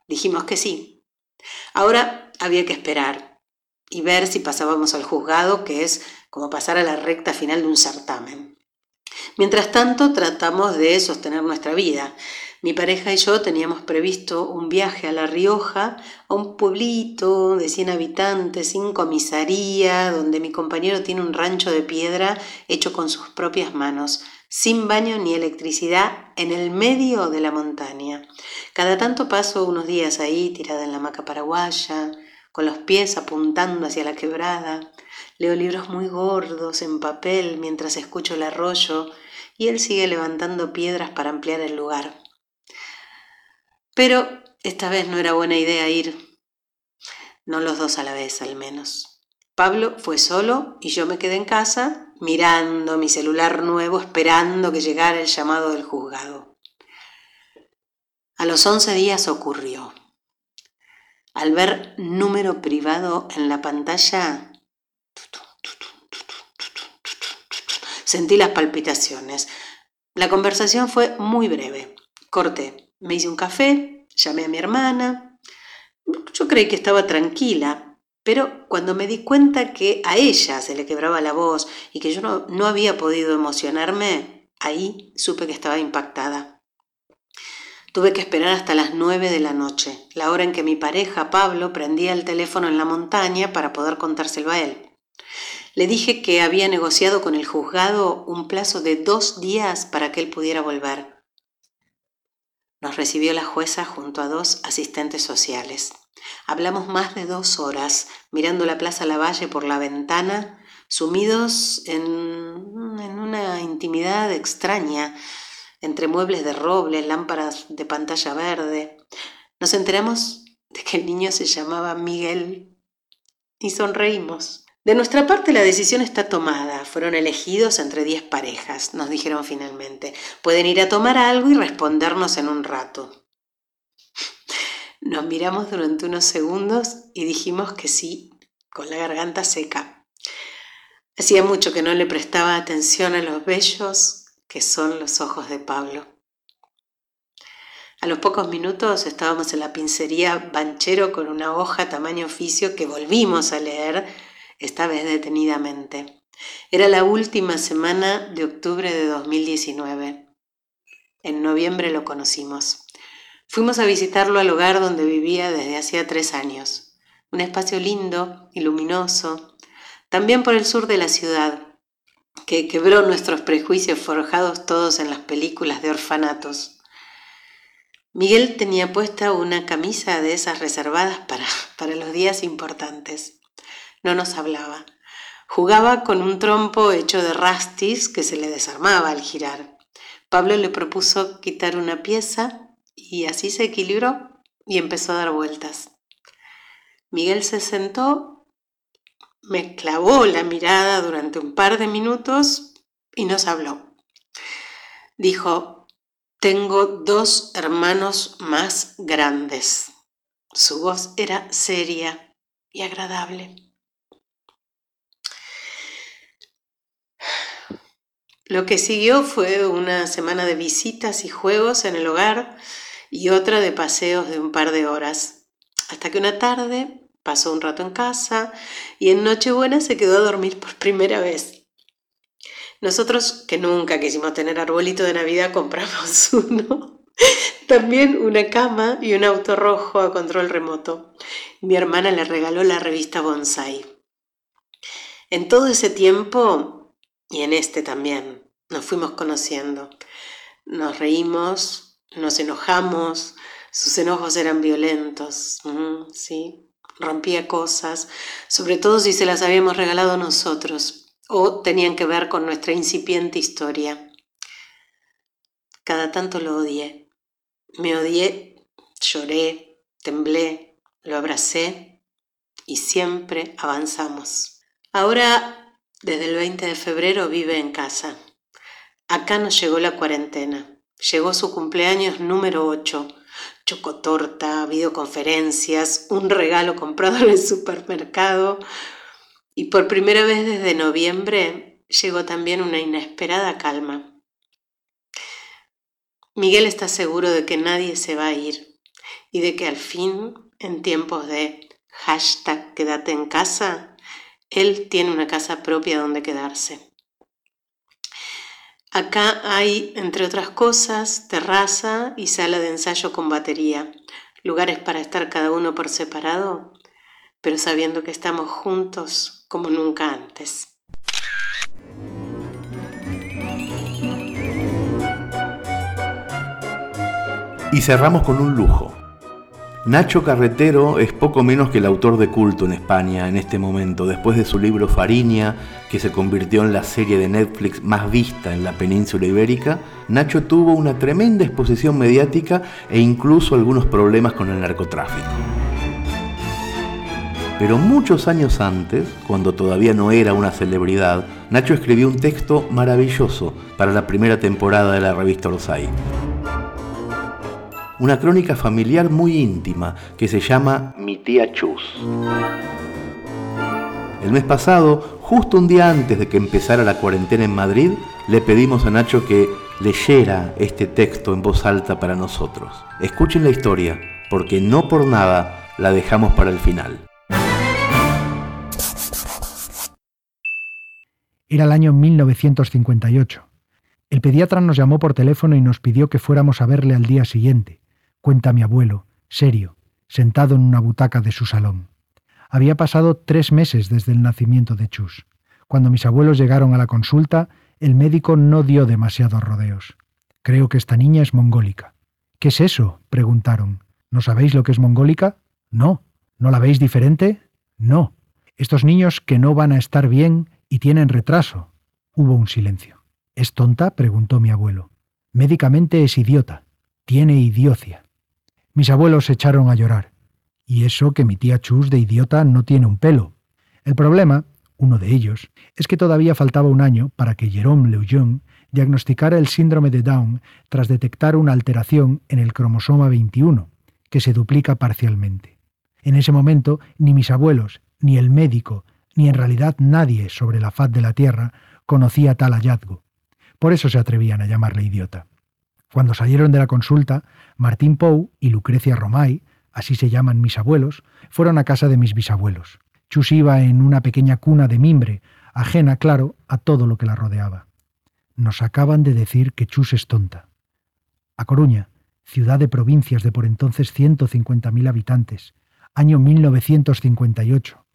Dijimos que sí. Ahora había que esperar y ver si pasábamos al juzgado, que es como pasar a la recta final de un certamen. Mientras tanto, tratamos de sostener nuestra vida. Mi pareja y yo teníamos previsto un viaje a La Rioja, a un pueblito de 100 habitantes, sin comisaría, donde mi compañero tiene un rancho de piedra hecho con sus propias manos, sin baño ni electricidad, en el medio de la montaña. Cada tanto paso unos días ahí, tirada en la hamaca paraguaya, con los pies apuntando hacia la quebrada. Leo libros muy gordos en papel mientras escucho el arroyo y él sigue levantando piedras para ampliar el lugar. Pero esta vez no era buena idea ir, no los dos a la vez al menos. Pablo fue solo y yo me quedé en casa mirando mi celular nuevo esperando que llegara el llamado del juzgado. A los once días ocurrió. Al ver número privado en la pantalla, sentí las palpitaciones. La conversación fue muy breve. Corté. Me hice un café, llamé a mi hermana. Yo creí que estaba tranquila, pero cuando me di cuenta que a ella se le quebraba la voz y que yo no, no había podido emocionarme, ahí supe que estaba impactada. Tuve que esperar hasta las nueve de la noche, la hora en que mi pareja, Pablo, prendía el teléfono en la montaña para poder contárselo a él. Le dije que había negociado con el juzgado un plazo de dos días para que él pudiera volver. Nos recibió la jueza junto a dos asistentes sociales. Hablamos más de dos horas, mirando la Plaza Lavalle por la ventana, sumidos en, en una intimidad extraña, entre muebles de roble, lámparas de pantalla verde. Nos enteramos de que el niño se llamaba Miguel y sonreímos. De nuestra parte la decisión está tomada. Fueron elegidos entre diez parejas, nos dijeron finalmente. Pueden ir a tomar algo y respondernos en un rato. Nos miramos durante unos segundos y dijimos que sí, con la garganta seca. Hacía mucho que no le prestaba atención a los bellos que son los ojos de Pablo. A los pocos minutos estábamos en la pincería Banchero con una hoja tamaño oficio que volvimos a leer esta vez detenidamente. Era la última semana de octubre de 2019. En noviembre lo conocimos. Fuimos a visitarlo al hogar donde vivía desde hacía tres años. Un espacio lindo y luminoso, También por el sur de la ciudad, que quebró nuestros prejuicios forjados todos en las películas de orfanatos. Miguel tenía puesta una camisa de esas reservadas para, para los días importantes. No nos hablaba. Jugaba con un trompo hecho de rastis que se le desarmaba al girar. Pablo le propuso quitar una pieza y así se equilibró y empezó a dar vueltas. Miguel se sentó, me clavó la mirada durante un par de minutos y nos habló. Dijo, tengo dos hermanos más grandes. Su voz era seria y agradable. Lo que siguió fue una semana de visitas y juegos en el hogar y otra de paseos de un par de horas, hasta que una tarde pasó un rato en casa y en Nochebuena se quedó a dormir por primera vez. Nosotros, que nunca quisimos tener arbolito de Navidad, compramos uno. También una cama y un auto rojo a control remoto. Mi hermana le regaló la revista Bonsai. En todo ese tiempo, y en este también, nos fuimos conociendo. Nos reímos, nos enojamos, sus enojos eran violentos, ¿sí? rompía cosas, sobre todo si se las habíamos regalado nosotros o tenían que ver con nuestra incipiente historia. Cada tanto lo odié. Me odié, lloré, temblé, lo abracé y siempre avanzamos. Ahora, desde el 20 de febrero, vive en casa. Acá nos llegó la cuarentena. Llegó su cumpleaños número 8. Chocotorta, videoconferencias, un regalo comprado en el supermercado. Y por primera vez desde noviembre llegó también una inesperada calma. Miguel está seguro de que nadie se va a ir y de que al fin, en tiempos de hashtag quédate en casa, él tiene una casa propia donde quedarse. Acá hay, entre otras cosas, terraza y sala de ensayo con batería, lugares para estar cada uno por separado, pero sabiendo que estamos juntos como nunca antes. Y cerramos con un lujo. Nacho Carretero es poco menos que el autor de culto en España en este momento, después de su libro Fariña, que se convirtió en la serie de Netflix más vista en la península ibérica, Nacho tuvo una tremenda exposición mediática e incluso algunos problemas con el narcotráfico. Pero muchos años antes, cuando todavía no era una celebridad, Nacho escribió un texto maravilloso para la primera temporada de la revista Rosai una crónica familiar muy íntima que se llama Mi tía Chus. El mes pasado, justo un día antes de que empezara la cuarentena en Madrid, le pedimos a Nacho que leyera este texto en voz alta para nosotros. Escuchen la historia, porque no por nada la dejamos para el final. Era el año 1958. El pediatra nos llamó por teléfono y nos pidió que fuéramos a verle al día siguiente cuenta mi abuelo, serio, sentado en una butaca de su salón. Había pasado tres meses desde el nacimiento de Chus. Cuando mis abuelos llegaron a la consulta, el médico no dio demasiados rodeos. Creo que esta niña es mongólica. ¿Qué es eso? preguntaron. ¿No sabéis lo que es mongólica? No. ¿No la veis diferente? No. Estos niños que no van a estar bien y tienen retraso. Hubo un silencio. ¿Es tonta? preguntó mi abuelo. Médicamente es idiota. Tiene idiocia. Mis abuelos se echaron a llorar. Y eso que mi tía Chus de idiota no tiene un pelo. El problema, uno de ellos, es que todavía faltaba un año para que Jerome Lejeune diagnosticara el síndrome de Down tras detectar una alteración en el cromosoma 21, que se duplica parcialmente. En ese momento, ni mis abuelos, ni el médico, ni en realidad nadie sobre la faz de la Tierra conocía tal hallazgo. Por eso se atrevían a llamarle idiota. Cuando salieron de la consulta, Martín Pou y Lucrecia Romay, así se llaman mis abuelos, fueron a casa de mis bisabuelos. Chus iba en una pequeña cuna de mimbre, ajena, claro, a todo lo que la rodeaba. Nos acaban de decir que Chus es tonta. A Coruña, ciudad de provincias de por entonces 150.000 habitantes, año 1958.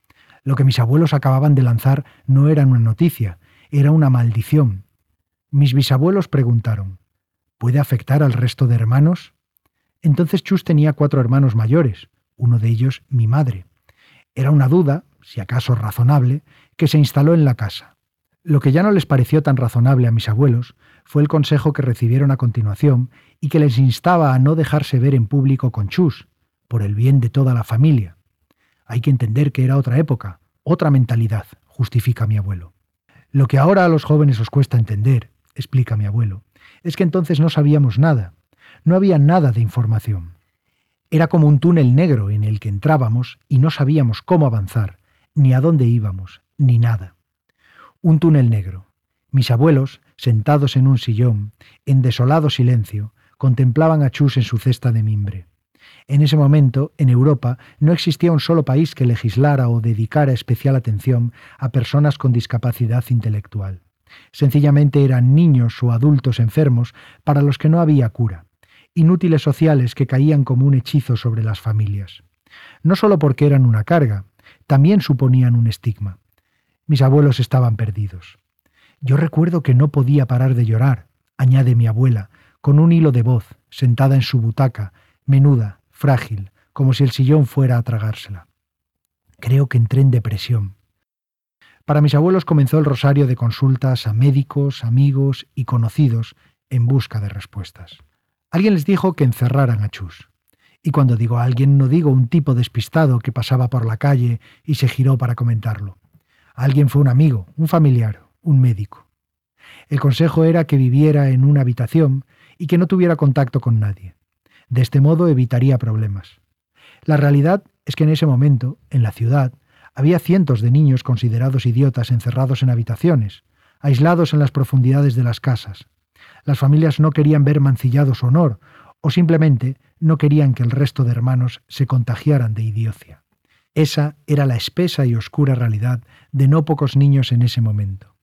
Lo que mis abuelos acababan de lanzar no era una noticia, era una maldición. Mis bisabuelos preguntaron, ¿puede afectar al resto de hermanos? Entonces Chus tenía cuatro hermanos mayores, uno de ellos mi madre. Era una duda, si acaso razonable, que se instaló en la casa. Lo que ya no les pareció tan razonable a mis abuelos fue el consejo que recibieron a continuación y que les instaba a no dejarse ver en público con Chus, por el bien de toda la familia. Hay que entender que era otra época, otra mentalidad, justifica mi abuelo. Lo que ahora a los jóvenes os cuesta entender, explica mi abuelo, es que entonces no sabíamos nada, no había nada de información. Era como un túnel negro en el que entrábamos y no sabíamos cómo avanzar, ni a dónde íbamos, ni nada. Un túnel negro. Mis abuelos, sentados en un sillón, en desolado silencio, contemplaban a Chus en su cesta de mimbre. En ese momento, en Europa, no existía un solo país que legislara o dedicara especial atención a personas con discapacidad intelectual. Sencillamente eran niños o adultos enfermos para los que no había cura, inútiles sociales que caían como un hechizo sobre las familias. No solo porque eran una carga, también suponían un estigma. Mis abuelos estaban perdidos. Yo recuerdo que no podía parar de llorar, añade mi abuela, con un hilo de voz, sentada en su butaca, menuda, frágil, como si el sillón fuera a tragársela. Creo que entré en depresión. Para mis abuelos comenzó el rosario de consultas a médicos, amigos y conocidos en busca de respuestas. Alguien les dijo que encerraran a Chus. Y cuando digo a alguien no digo un tipo despistado que pasaba por la calle y se giró para comentarlo. Alguien fue un amigo, un familiar, un médico. El consejo era que viviera en una habitación y que no tuviera contacto con nadie. De este modo evitaría problemas. La realidad es que en ese momento, en la ciudad, había cientos de niños considerados idiotas encerrados en habitaciones, aislados en las profundidades de las casas. Las familias no querían ver mancillado su honor, o simplemente no querían que el resto de hermanos se contagiaran de idiocia. Esa era la espesa y oscura realidad de no pocos niños en ese momento.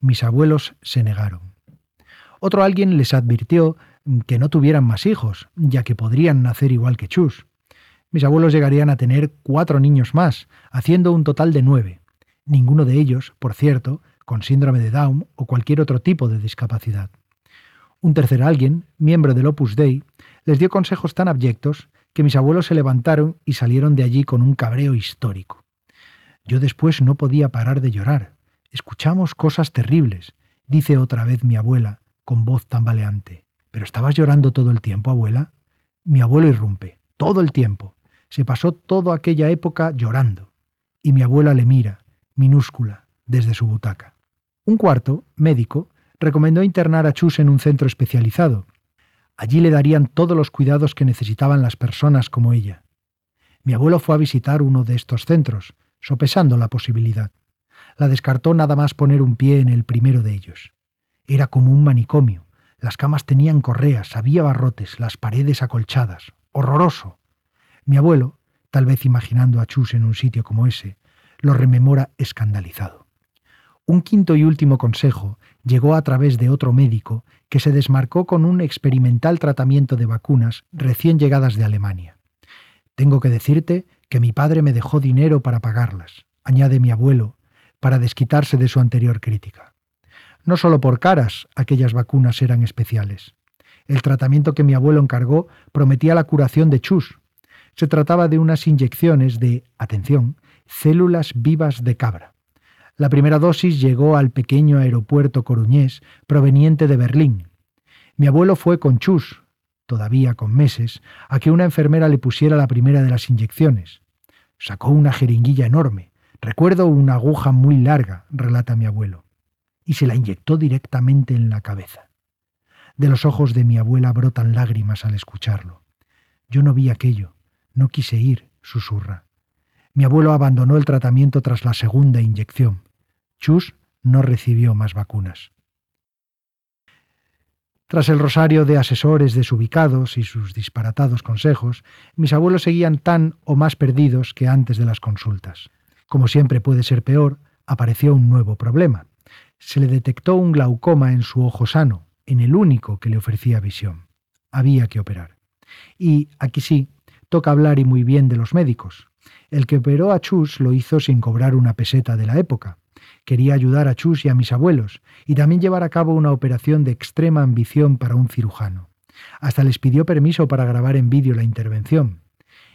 Mis abuelos se negaron. Otro alguien les advirtió que no tuvieran más hijos, ya que podrían nacer igual que Chus. Mis abuelos llegarían a tener cuatro niños más, haciendo un total de nueve. Ninguno de ellos, por cierto, con síndrome de Down o cualquier otro tipo de discapacidad. Un tercer alguien, miembro del Opus Dei, les dio consejos tan abyectos que mis abuelos se levantaron y salieron de allí con un cabreo histórico. Yo después no podía parar de llorar. Escuchamos cosas terribles, dice otra vez mi abuela, con voz tambaleante. ¿Pero estabas llorando todo el tiempo, abuela? Mi abuelo irrumpe. Todo el tiempo. Se pasó toda aquella época llorando. Y mi abuela le mira, minúscula, desde su butaca. Un cuarto, médico, recomendó internar a Chus en un centro especializado. Allí le darían todos los cuidados que necesitaban las personas como ella. Mi abuelo fue a visitar uno de estos centros, sopesando la posibilidad. La descartó nada más poner un pie en el primero de ellos. Era como un manicomio, las camas tenían correas, había barrotes, las paredes acolchadas. ¡Horroroso! Mi abuelo, tal vez imaginando a Chus en un sitio como ese, lo rememora escandalizado. Un quinto y último consejo llegó a través de otro médico que se desmarcó con un experimental tratamiento de vacunas recién llegadas de Alemania. Tengo que decirte que mi padre me dejó dinero para pagarlas, añade mi abuelo, para desquitarse de su anterior crítica. No solo por caras aquellas vacunas eran especiales. El tratamiento que mi abuelo encargó prometía la curación de chus. Se trataba de unas inyecciones de, atención, células vivas de cabra. La primera dosis llegó al pequeño aeropuerto coruñés proveniente de Berlín. Mi abuelo fue con chus, todavía con meses, a que una enfermera le pusiera la primera de las inyecciones. Sacó una jeringuilla enorme. Recuerdo una aguja muy larga, relata mi abuelo y se la inyectó directamente en la cabeza. De los ojos de mi abuela brotan lágrimas al escucharlo. Yo no vi aquello, no quise ir, susurra. Mi abuelo abandonó el tratamiento tras la segunda inyección. Chus no recibió más vacunas. Tras el rosario de asesores desubicados y sus disparatados consejos, mis abuelos seguían tan o más perdidos que antes de las consultas. Como siempre puede ser peor, apareció un nuevo problema se le detectó un glaucoma en su ojo sano, en el único que le ofrecía visión. Había que operar. Y aquí sí, toca hablar y muy bien de los médicos. El que operó a Chus lo hizo sin cobrar una peseta de la época. Quería ayudar a Chus y a mis abuelos, y también llevar a cabo una operación de extrema ambición para un cirujano. Hasta les pidió permiso para grabar en vídeo la intervención.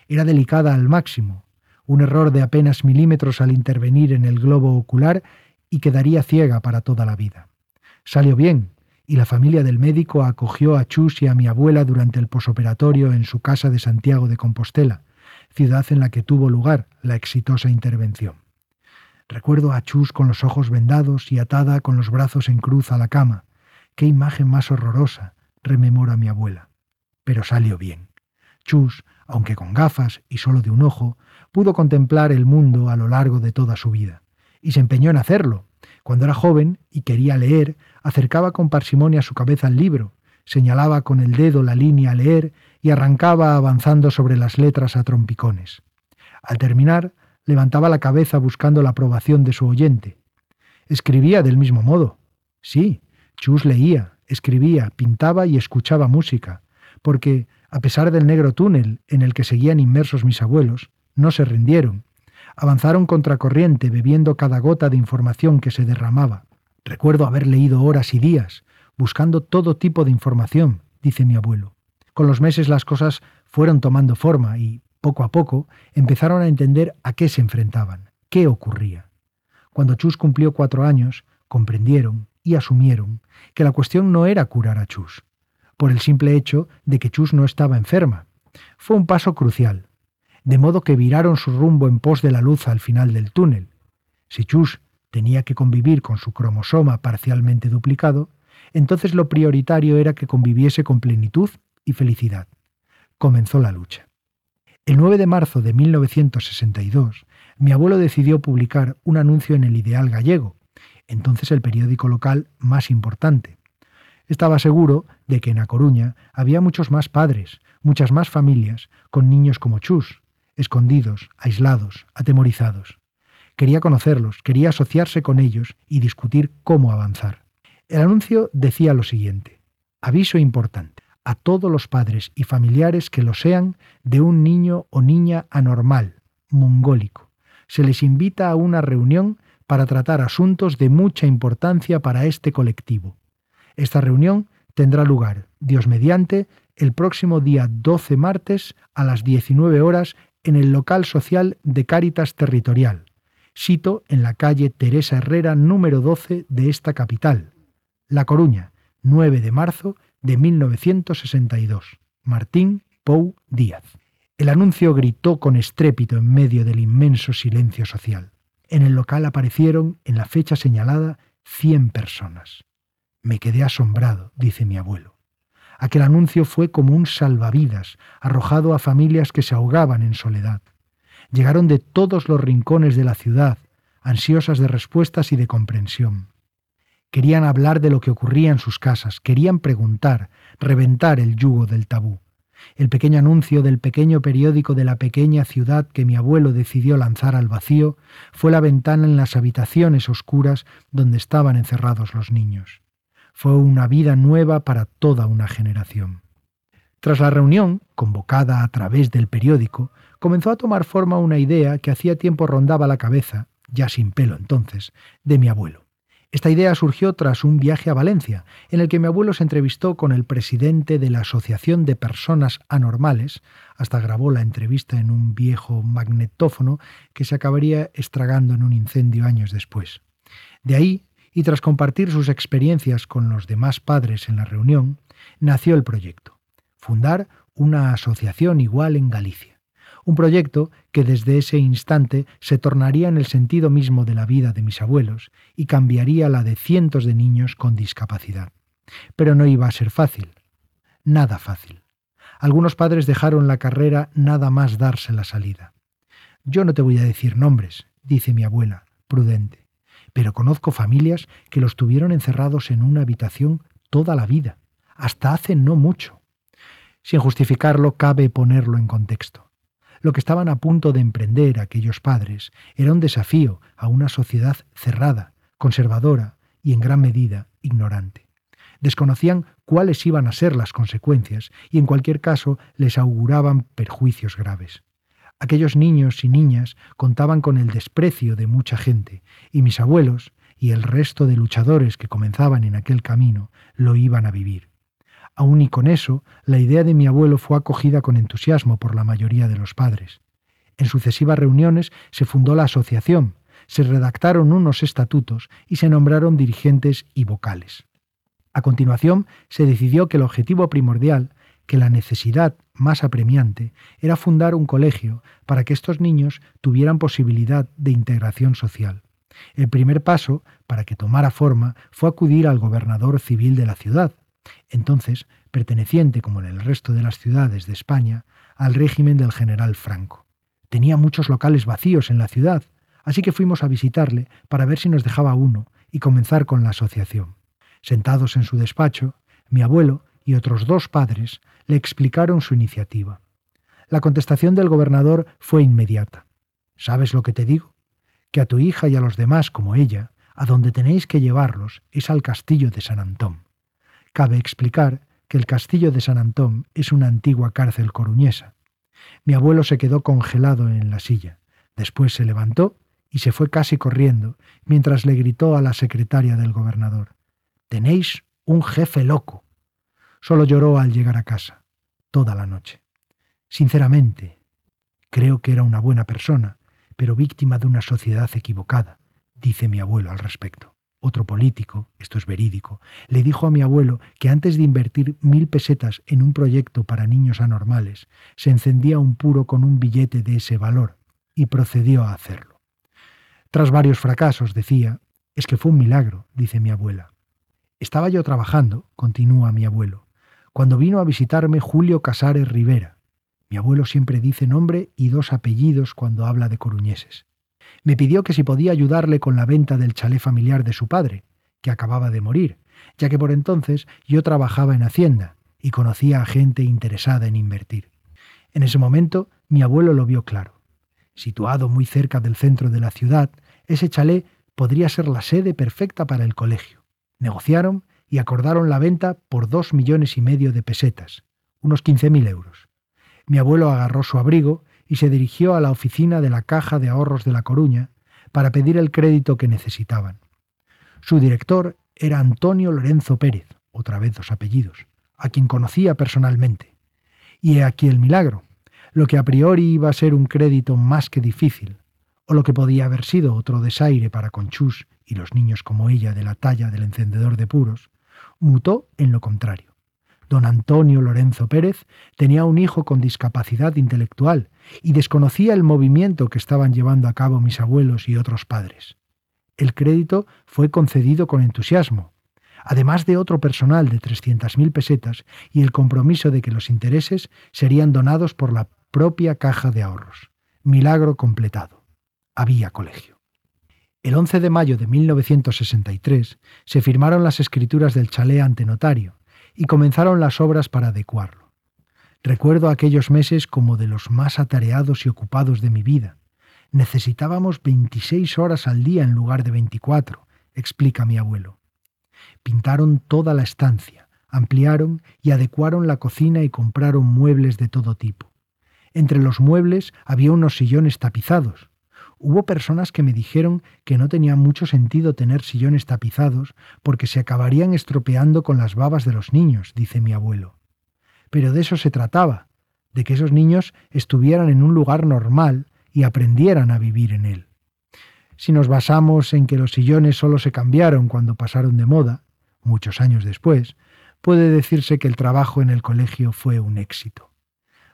Era delicada al máximo. Un error de apenas milímetros al intervenir en el globo ocular y quedaría ciega para toda la vida. Salió bien, y la familia del médico acogió a Chus y a mi abuela durante el posoperatorio en su casa de Santiago de Compostela, ciudad en la que tuvo lugar la exitosa intervención. Recuerdo a Chus con los ojos vendados y atada con los brazos en cruz a la cama. Qué imagen más horrorosa, rememora mi abuela. Pero salió bien. Chus, aunque con gafas y solo de un ojo, pudo contemplar el mundo a lo largo de toda su vida. Y se empeñó en hacerlo. Cuando era joven y quería leer, acercaba con parsimonia su cabeza al libro, señalaba con el dedo la línea a leer y arrancaba avanzando sobre las letras a trompicones. Al terminar, levantaba la cabeza buscando la aprobación de su oyente. Escribía del mismo modo. Sí, Chus leía, escribía, pintaba y escuchaba música, porque, a pesar del negro túnel en el que seguían inmersos mis abuelos, no se rindieron. Avanzaron contracorriente, bebiendo cada gota de información que se derramaba. Recuerdo haber leído horas y días, buscando todo tipo de información, dice mi abuelo. Con los meses las cosas fueron tomando forma y, poco a poco, empezaron a entender a qué se enfrentaban, qué ocurría. Cuando Chus cumplió cuatro años, comprendieron y asumieron que la cuestión no era curar a Chus, por el simple hecho de que Chus no estaba enferma. Fue un paso crucial, de modo que viraron su rumbo en pos de la luz al final del túnel. Si Chus tenía que convivir con su cromosoma parcialmente duplicado, entonces lo prioritario era que conviviese con plenitud y felicidad. Comenzó la lucha. El 9 de marzo de 1962, mi abuelo decidió publicar un anuncio en el Ideal Gallego, entonces el periódico local más importante. Estaba seguro de que en A Coruña había muchos más padres, muchas más familias, con niños como Chus, escondidos, aislados, atemorizados. Quería conocerlos, quería asociarse con ellos y discutir cómo avanzar. El anuncio decía lo siguiente. Aviso importante a todos los padres y familiares que lo sean de un niño o niña anormal, mongólico. Se les invita a una reunión para tratar asuntos de mucha importancia para este colectivo. Esta reunión tendrá lugar, Dios mediante, el próximo día 12 martes a las 19 horas en el local social de Cáritas Territorial, sito en la calle Teresa Herrera número 12 de esta capital, La Coruña, 9 de marzo de 1962. Martín Pou Díaz. El anuncio gritó con estrépito en medio del inmenso silencio social. En el local aparecieron, en la fecha señalada, 100 personas. Me quedé asombrado, dice mi abuelo. Aquel anuncio fue como un salvavidas arrojado a familias que se ahogaban en soledad. Llegaron de todos los rincones de la ciudad, ansiosas de respuestas y de comprensión. Querían hablar de lo que ocurría en sus casas, querían preguntar, reventar el yugo del tabú. El pequeño anuncio del pequeño periódico de la pequeña ciudad que mi abuelo decidió lanzar al vacío fue la ventana en las habitaciones oscuras donde estaban encerrados los niños. Fue una vida nueva para toda una generación. Tras la reunión, convocada a través del periódico, comenzó a tomar forma una idea que hacía tiempo rondaba la cabeza, ya sin pelo entonces, de mi abuelo. Esta idea surgió tras un viaje a Valencia, en el que mi abuelo se entrevistó con el presidente de la Asociación de Personas Anormales, hasta grabó la entrevista en un viejo magnetófono que se acabaría estragando en un incendio años después. De ahí y tras compartir sus experiencias con los demás padres en la reunión, nació el proyecto, fundar una asociación igual en Galicia. Un proyecto que desde ese instante se tornaría en el sentido mismo de la vida de mis abuelos y cambiaría la de cientos de niños con discapacidad. Pero no iba a ser fácil. Nada fácil. Algunos padres dejaron la carrera nada más darse la salida. Yo no te voy a decir nombres, dice mi abuela, prudente pero conozco familias que los tuvieron encerrados en una habitación toda la vida, hasta hace no mucho. Sin justificarlo, cabe ponerlo en contexto. Lo que estaban a punto de emprender aquellos padres era un desafío a una sociedad cerrada, conservadora y en gran medida ignorante. Desconocían cuáles iban a ser las consecuencias y en cualquier caso les auguraban perjuicios graves. Aquellos niños y niñas contaban con el desprecio de mucha gente, y mis abuelos y el resto de luchadores que comenzaban en aquel camino lo iban a vivir. Aún y con eso, la idea de mi abuelo fue acogida con entusiasmo por la mayoría de los padres. En sucesivas reuniones se fundó la asociación, se redactaron unos estatutos y se nombraron dirigentes y vocales. A continuación, se decidió que el objetivo primordial, que la necesidad más apremiante, era fundar un colegio para que estos niños tuvieran posibilidad de integración social. El primer paso, para que tomara forma, fue acudir al gobernador civil de la ciudad, entonces perteneciente, como en el resto de las ciudades de España, al régimen del general Franco. Tenía muchos locales vacíos en la ciudad, así que fuimos a visitarle para ver si nos dejaba uno y comenzar con la asociación. Sentados en su despacho, mi abuelo y otros dos padres le explicaron su iniciativa. La contestación del gobernador fue inmediata. ¿Sabes lo que te digo? Que a tu hija y a los demás como ella, a donde tenéis que llevarlos es al castillo de San Antón. Cabe explicar que el castillo de San Antón es una antigua cárcel coruñesa. Mi abuelo se quedó congelado en la silla. Después se levantó y se fue casi corriendo, mientras le gritó a la secretaria del gobernador Tenéis un jefe loco. Solo lloró al llegar a casa, toda la noche. Sinceramente, creo que era una buena persona, pero víctima de una sociedad equivocada, dice mi abuelo al respecto. Otro político, esto es verídico, le dijo a mi abuelo que antes de invertir mil pesetas en un proyecto para niños anormales, se encendía un puro con un billete de ese valor, y procedió a hacerlo. Tras varios fracasos, decía, es que fue un milagro, dice mi abuela. Estaba yo trabajando, continúa mi abuelo, cuando vino a visitarme Julio Casares Rivera. Mi abuelo siempre dice nombre y dos apellidos cuando habla de coruñeses me pidió que si podía ayudarle con la venta del chalet familiar de su padre, que acababa de morir, ya que por entonces yo trabajaba en Hacienda y conocía a gente interesada en invertir. En ese momento mi abuelo lo vio claro. Situado muy cerca del centro de la ciudad, ese chalet podría ser la sede perfecta para el colegio. Negociaron y acordaron la venta por dos millones y medio de pesetas, unos quince mil euros. Mi abuelo agarró su abrigo y se dirigió a la oficina de la Caja de Ahorros de La Coruña para pedir el crédito que necesitaban. Su director era Antonio Lorenzo Pérez, otra vez dos apellidos, a quien conocía personalmente. Y he aquí el milagro. Lo que a priori iba a ser un crédito más que difícil, o lo que podía haber sido otro desaire para Conchús y los niños como ella de la talla del encendedor de puros, mutó en lo contrario. Don Antonio Lorenzo Pérez tenía un hijo con discapacidad intelectual y desconocía el movimiento que estaban llevando a cabo mis abuelos y otros padres. El crédito fue concedido con entusiasmo, además de otro personal de 300.000 pesetas y el compromiso de que los intereses serían donados por la propia caja de ahorros. Milagro completado. Había colegio. El 11 de mayo de 1963 se firmaron las escrituras del chalet ante notario y comenzaron las obras para adecuarlo. Recuerdo aquellos meses como de los más atareados y ocupados de mi vida. Necesitábamos 26 horas al día en lugar de 24, explica mi abuelo. Pintaron toda la estancia, ampliaron y adecuaron la cocina y compraron muebles de todo tipo. Entre los muebles había unos sillones tapizados, Hubo personas que me dijeron que no tenía mucho sentido tener sillones tapizados porque se acabarían estropeando con las babas de los niños, dice mi abuelo. Pero de eso se trataba, de que esos niños estuvieran en un lugar normal y aprendieran a vivir en él. Si nos basamos en que los sillones solo se cambiaron cuando pasaron de moda, muchos años después, puede decirse que el trabajo en el colegio fue un éxito.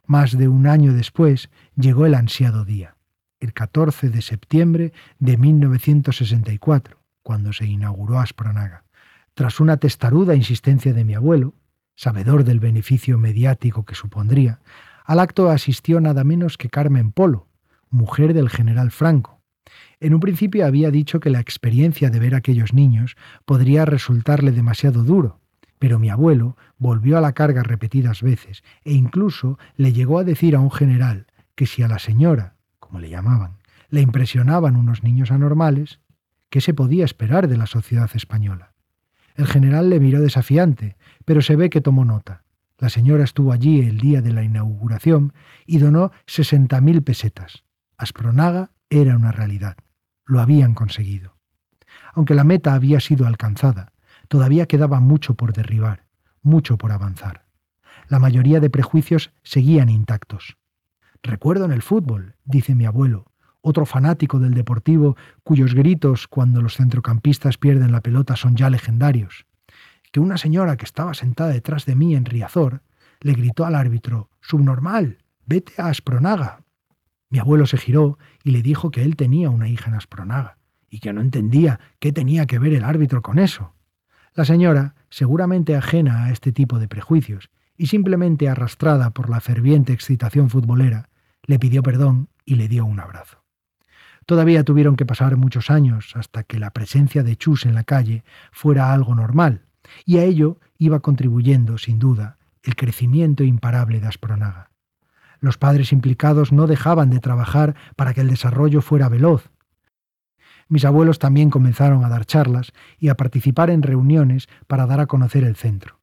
Más de un año después llegó el ansiado día el 14 de septiembre de 1964, cuando se inauguró Aspronaga. Tras una testaruda insistencia de mi abuelo, sabedor del beneficio mediático que supondría, al acto asistió nada menos que Carmen Polo, mujer del general Franco. En un principio había dicho que la experiencia de ver a aquellos niños podría resultarle demasiado duro, pero mi abuelo volvió a la carga repetidas veces e incluso le llegó a decir a un general que si a la señora como le llamaban, le impresionaban unos niños anormales, ¿qué se podía esperar de la sociedad española? El general le miró desafiante, pero se ve que tomó nota. La señora estuvo allí el día de la inauguración y donó 60.000 pesetas. Aspronaga era una realidad. Lo habían conseguido. Aunque la meta había sido alcanzada, todavía quedaba mucho por derribar, mucho por avanzar. La mayoría de prejuicios seguían intactos. Recuerdo en el fútbol, dice mi abuelo, otro fanático del deportivo cuyos gritos cuando los centrocampistas pierden la pelota son ya legendarios, que una señora que estaba sentada detrás de mí en Riazor le gritó al árbitro, Subnormal, vete a Aspronaga. Mi abuelo se giró y le dijo que él tenía una hija en Aspronaga y que no entendía qué tenía que ver el árbitro con eso. La señora, seguramente ajena a este tipo de prejuicios y simplemente arrastrada por la ferviente excitación futbolera, le pidió perdón y le dio un abrazo. Todavía tuvieron que pasar muchos años hasta que la presencia de Chus en la calle fuera algo normal, y a ello iba contribuyendo, sin duda, el crecimiento imparable de Aspronaga. Los padres implicados no dejaban de trabajar para que el desarrollo fuera veloz. Mis abuelos también comenzaron a dar charlas y a participar en reuniones para dar a conocer el centro.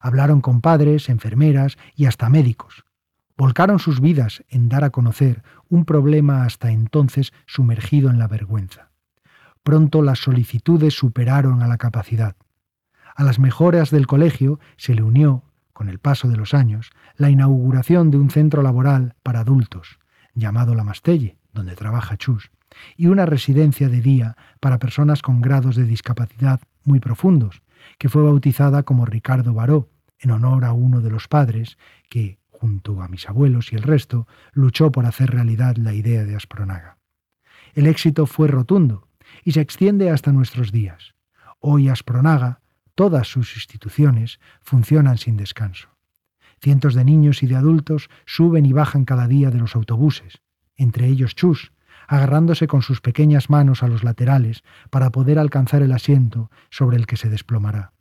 Hablaron con padres, enfermeras y hasta médicos volcaron sus vidas en dar a conocer un problema hasta entonces sumergido en la vergüenza. Pronto las solicitudes superaron a la capacidad. A las mejoras del colegio se le unió, con el paso de los años, la inauguración de un centro laboral para adultos, llamado La Mastelle, donde trabaja Chus, y una residencia de día para personas con grados de discapacidad muy profundos, que fue bautizada como Ricardo Baró, en honor a uno de los padres que, junto a mis abuelos y el resto, luchó por hacer realidad la idea de Aspronaga. El éxito fue rotundo y se extiende hasta nuestros días. Hoy Aspronaga, todas sus instituciones, funcionan sin descanso. Cientos de niños y de adultos suben y bajan cada día de los autobuses, entre ellos Chus, agarrándose con sus pequeñas manos a los laterales para poder alcanzar el asiento sobre el que se desplomará.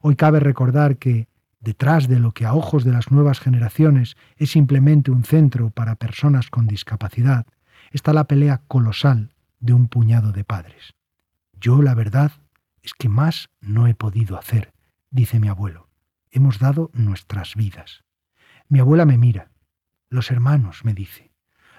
Hoy cabe recordar que, Detrás de lo que a ojos de las nuevas generaciones es simplemente un centro para personas con discapacidad, está la pelea colosal de un puñado de padres. Yo, la verdad, es que más no he podido hacer, dice mi abuelo. Hemos dado nuestras vidas. Mi abuela me mira. Los hermanos, me dice.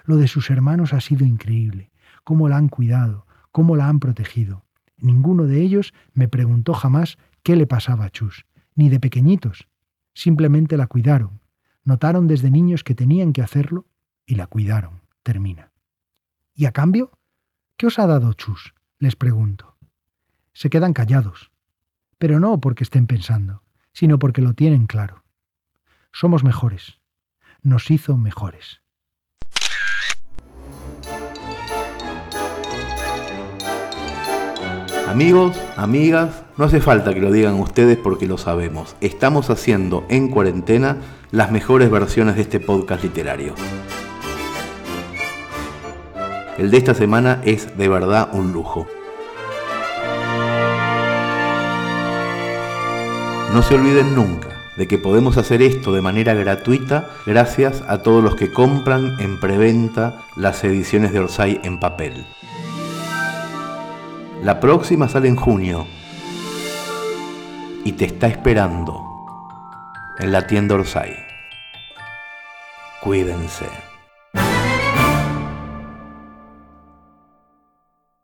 Lo de sus hermanos ha sido increíble. Cómo la han cuidado, cómo la han protegido. Ninguno de ellos me preguntó jamás qué le pasaba a Chus, ni de pequeñitos, Simplemente la cuidaron. Notaron desde niños que tenían que hacerlo y la cuidaron. Termina. ¿Y a cambio? ¿Qué os ha dado Chus? Les pregunto. Se quedan callados. Pero no porque estén pensando, sino porque lo tienen claro. Somos mejores. Nos hizo mejores. Amigos, amigas, no hace falta que lo digan ustedes porque lo sabemos. Estamos haciendo en cuarentena las mejores versiones de este podcast literario. El de esta semana es de verdad un lujo. No se olviden nunca de que podemos hacer esto de manera gratuita gracias a todos los que compran en preventa las ediciones de Orsay en papel. La próxima sale en junio y te está esperando en la tienda Orsay. Cuídense.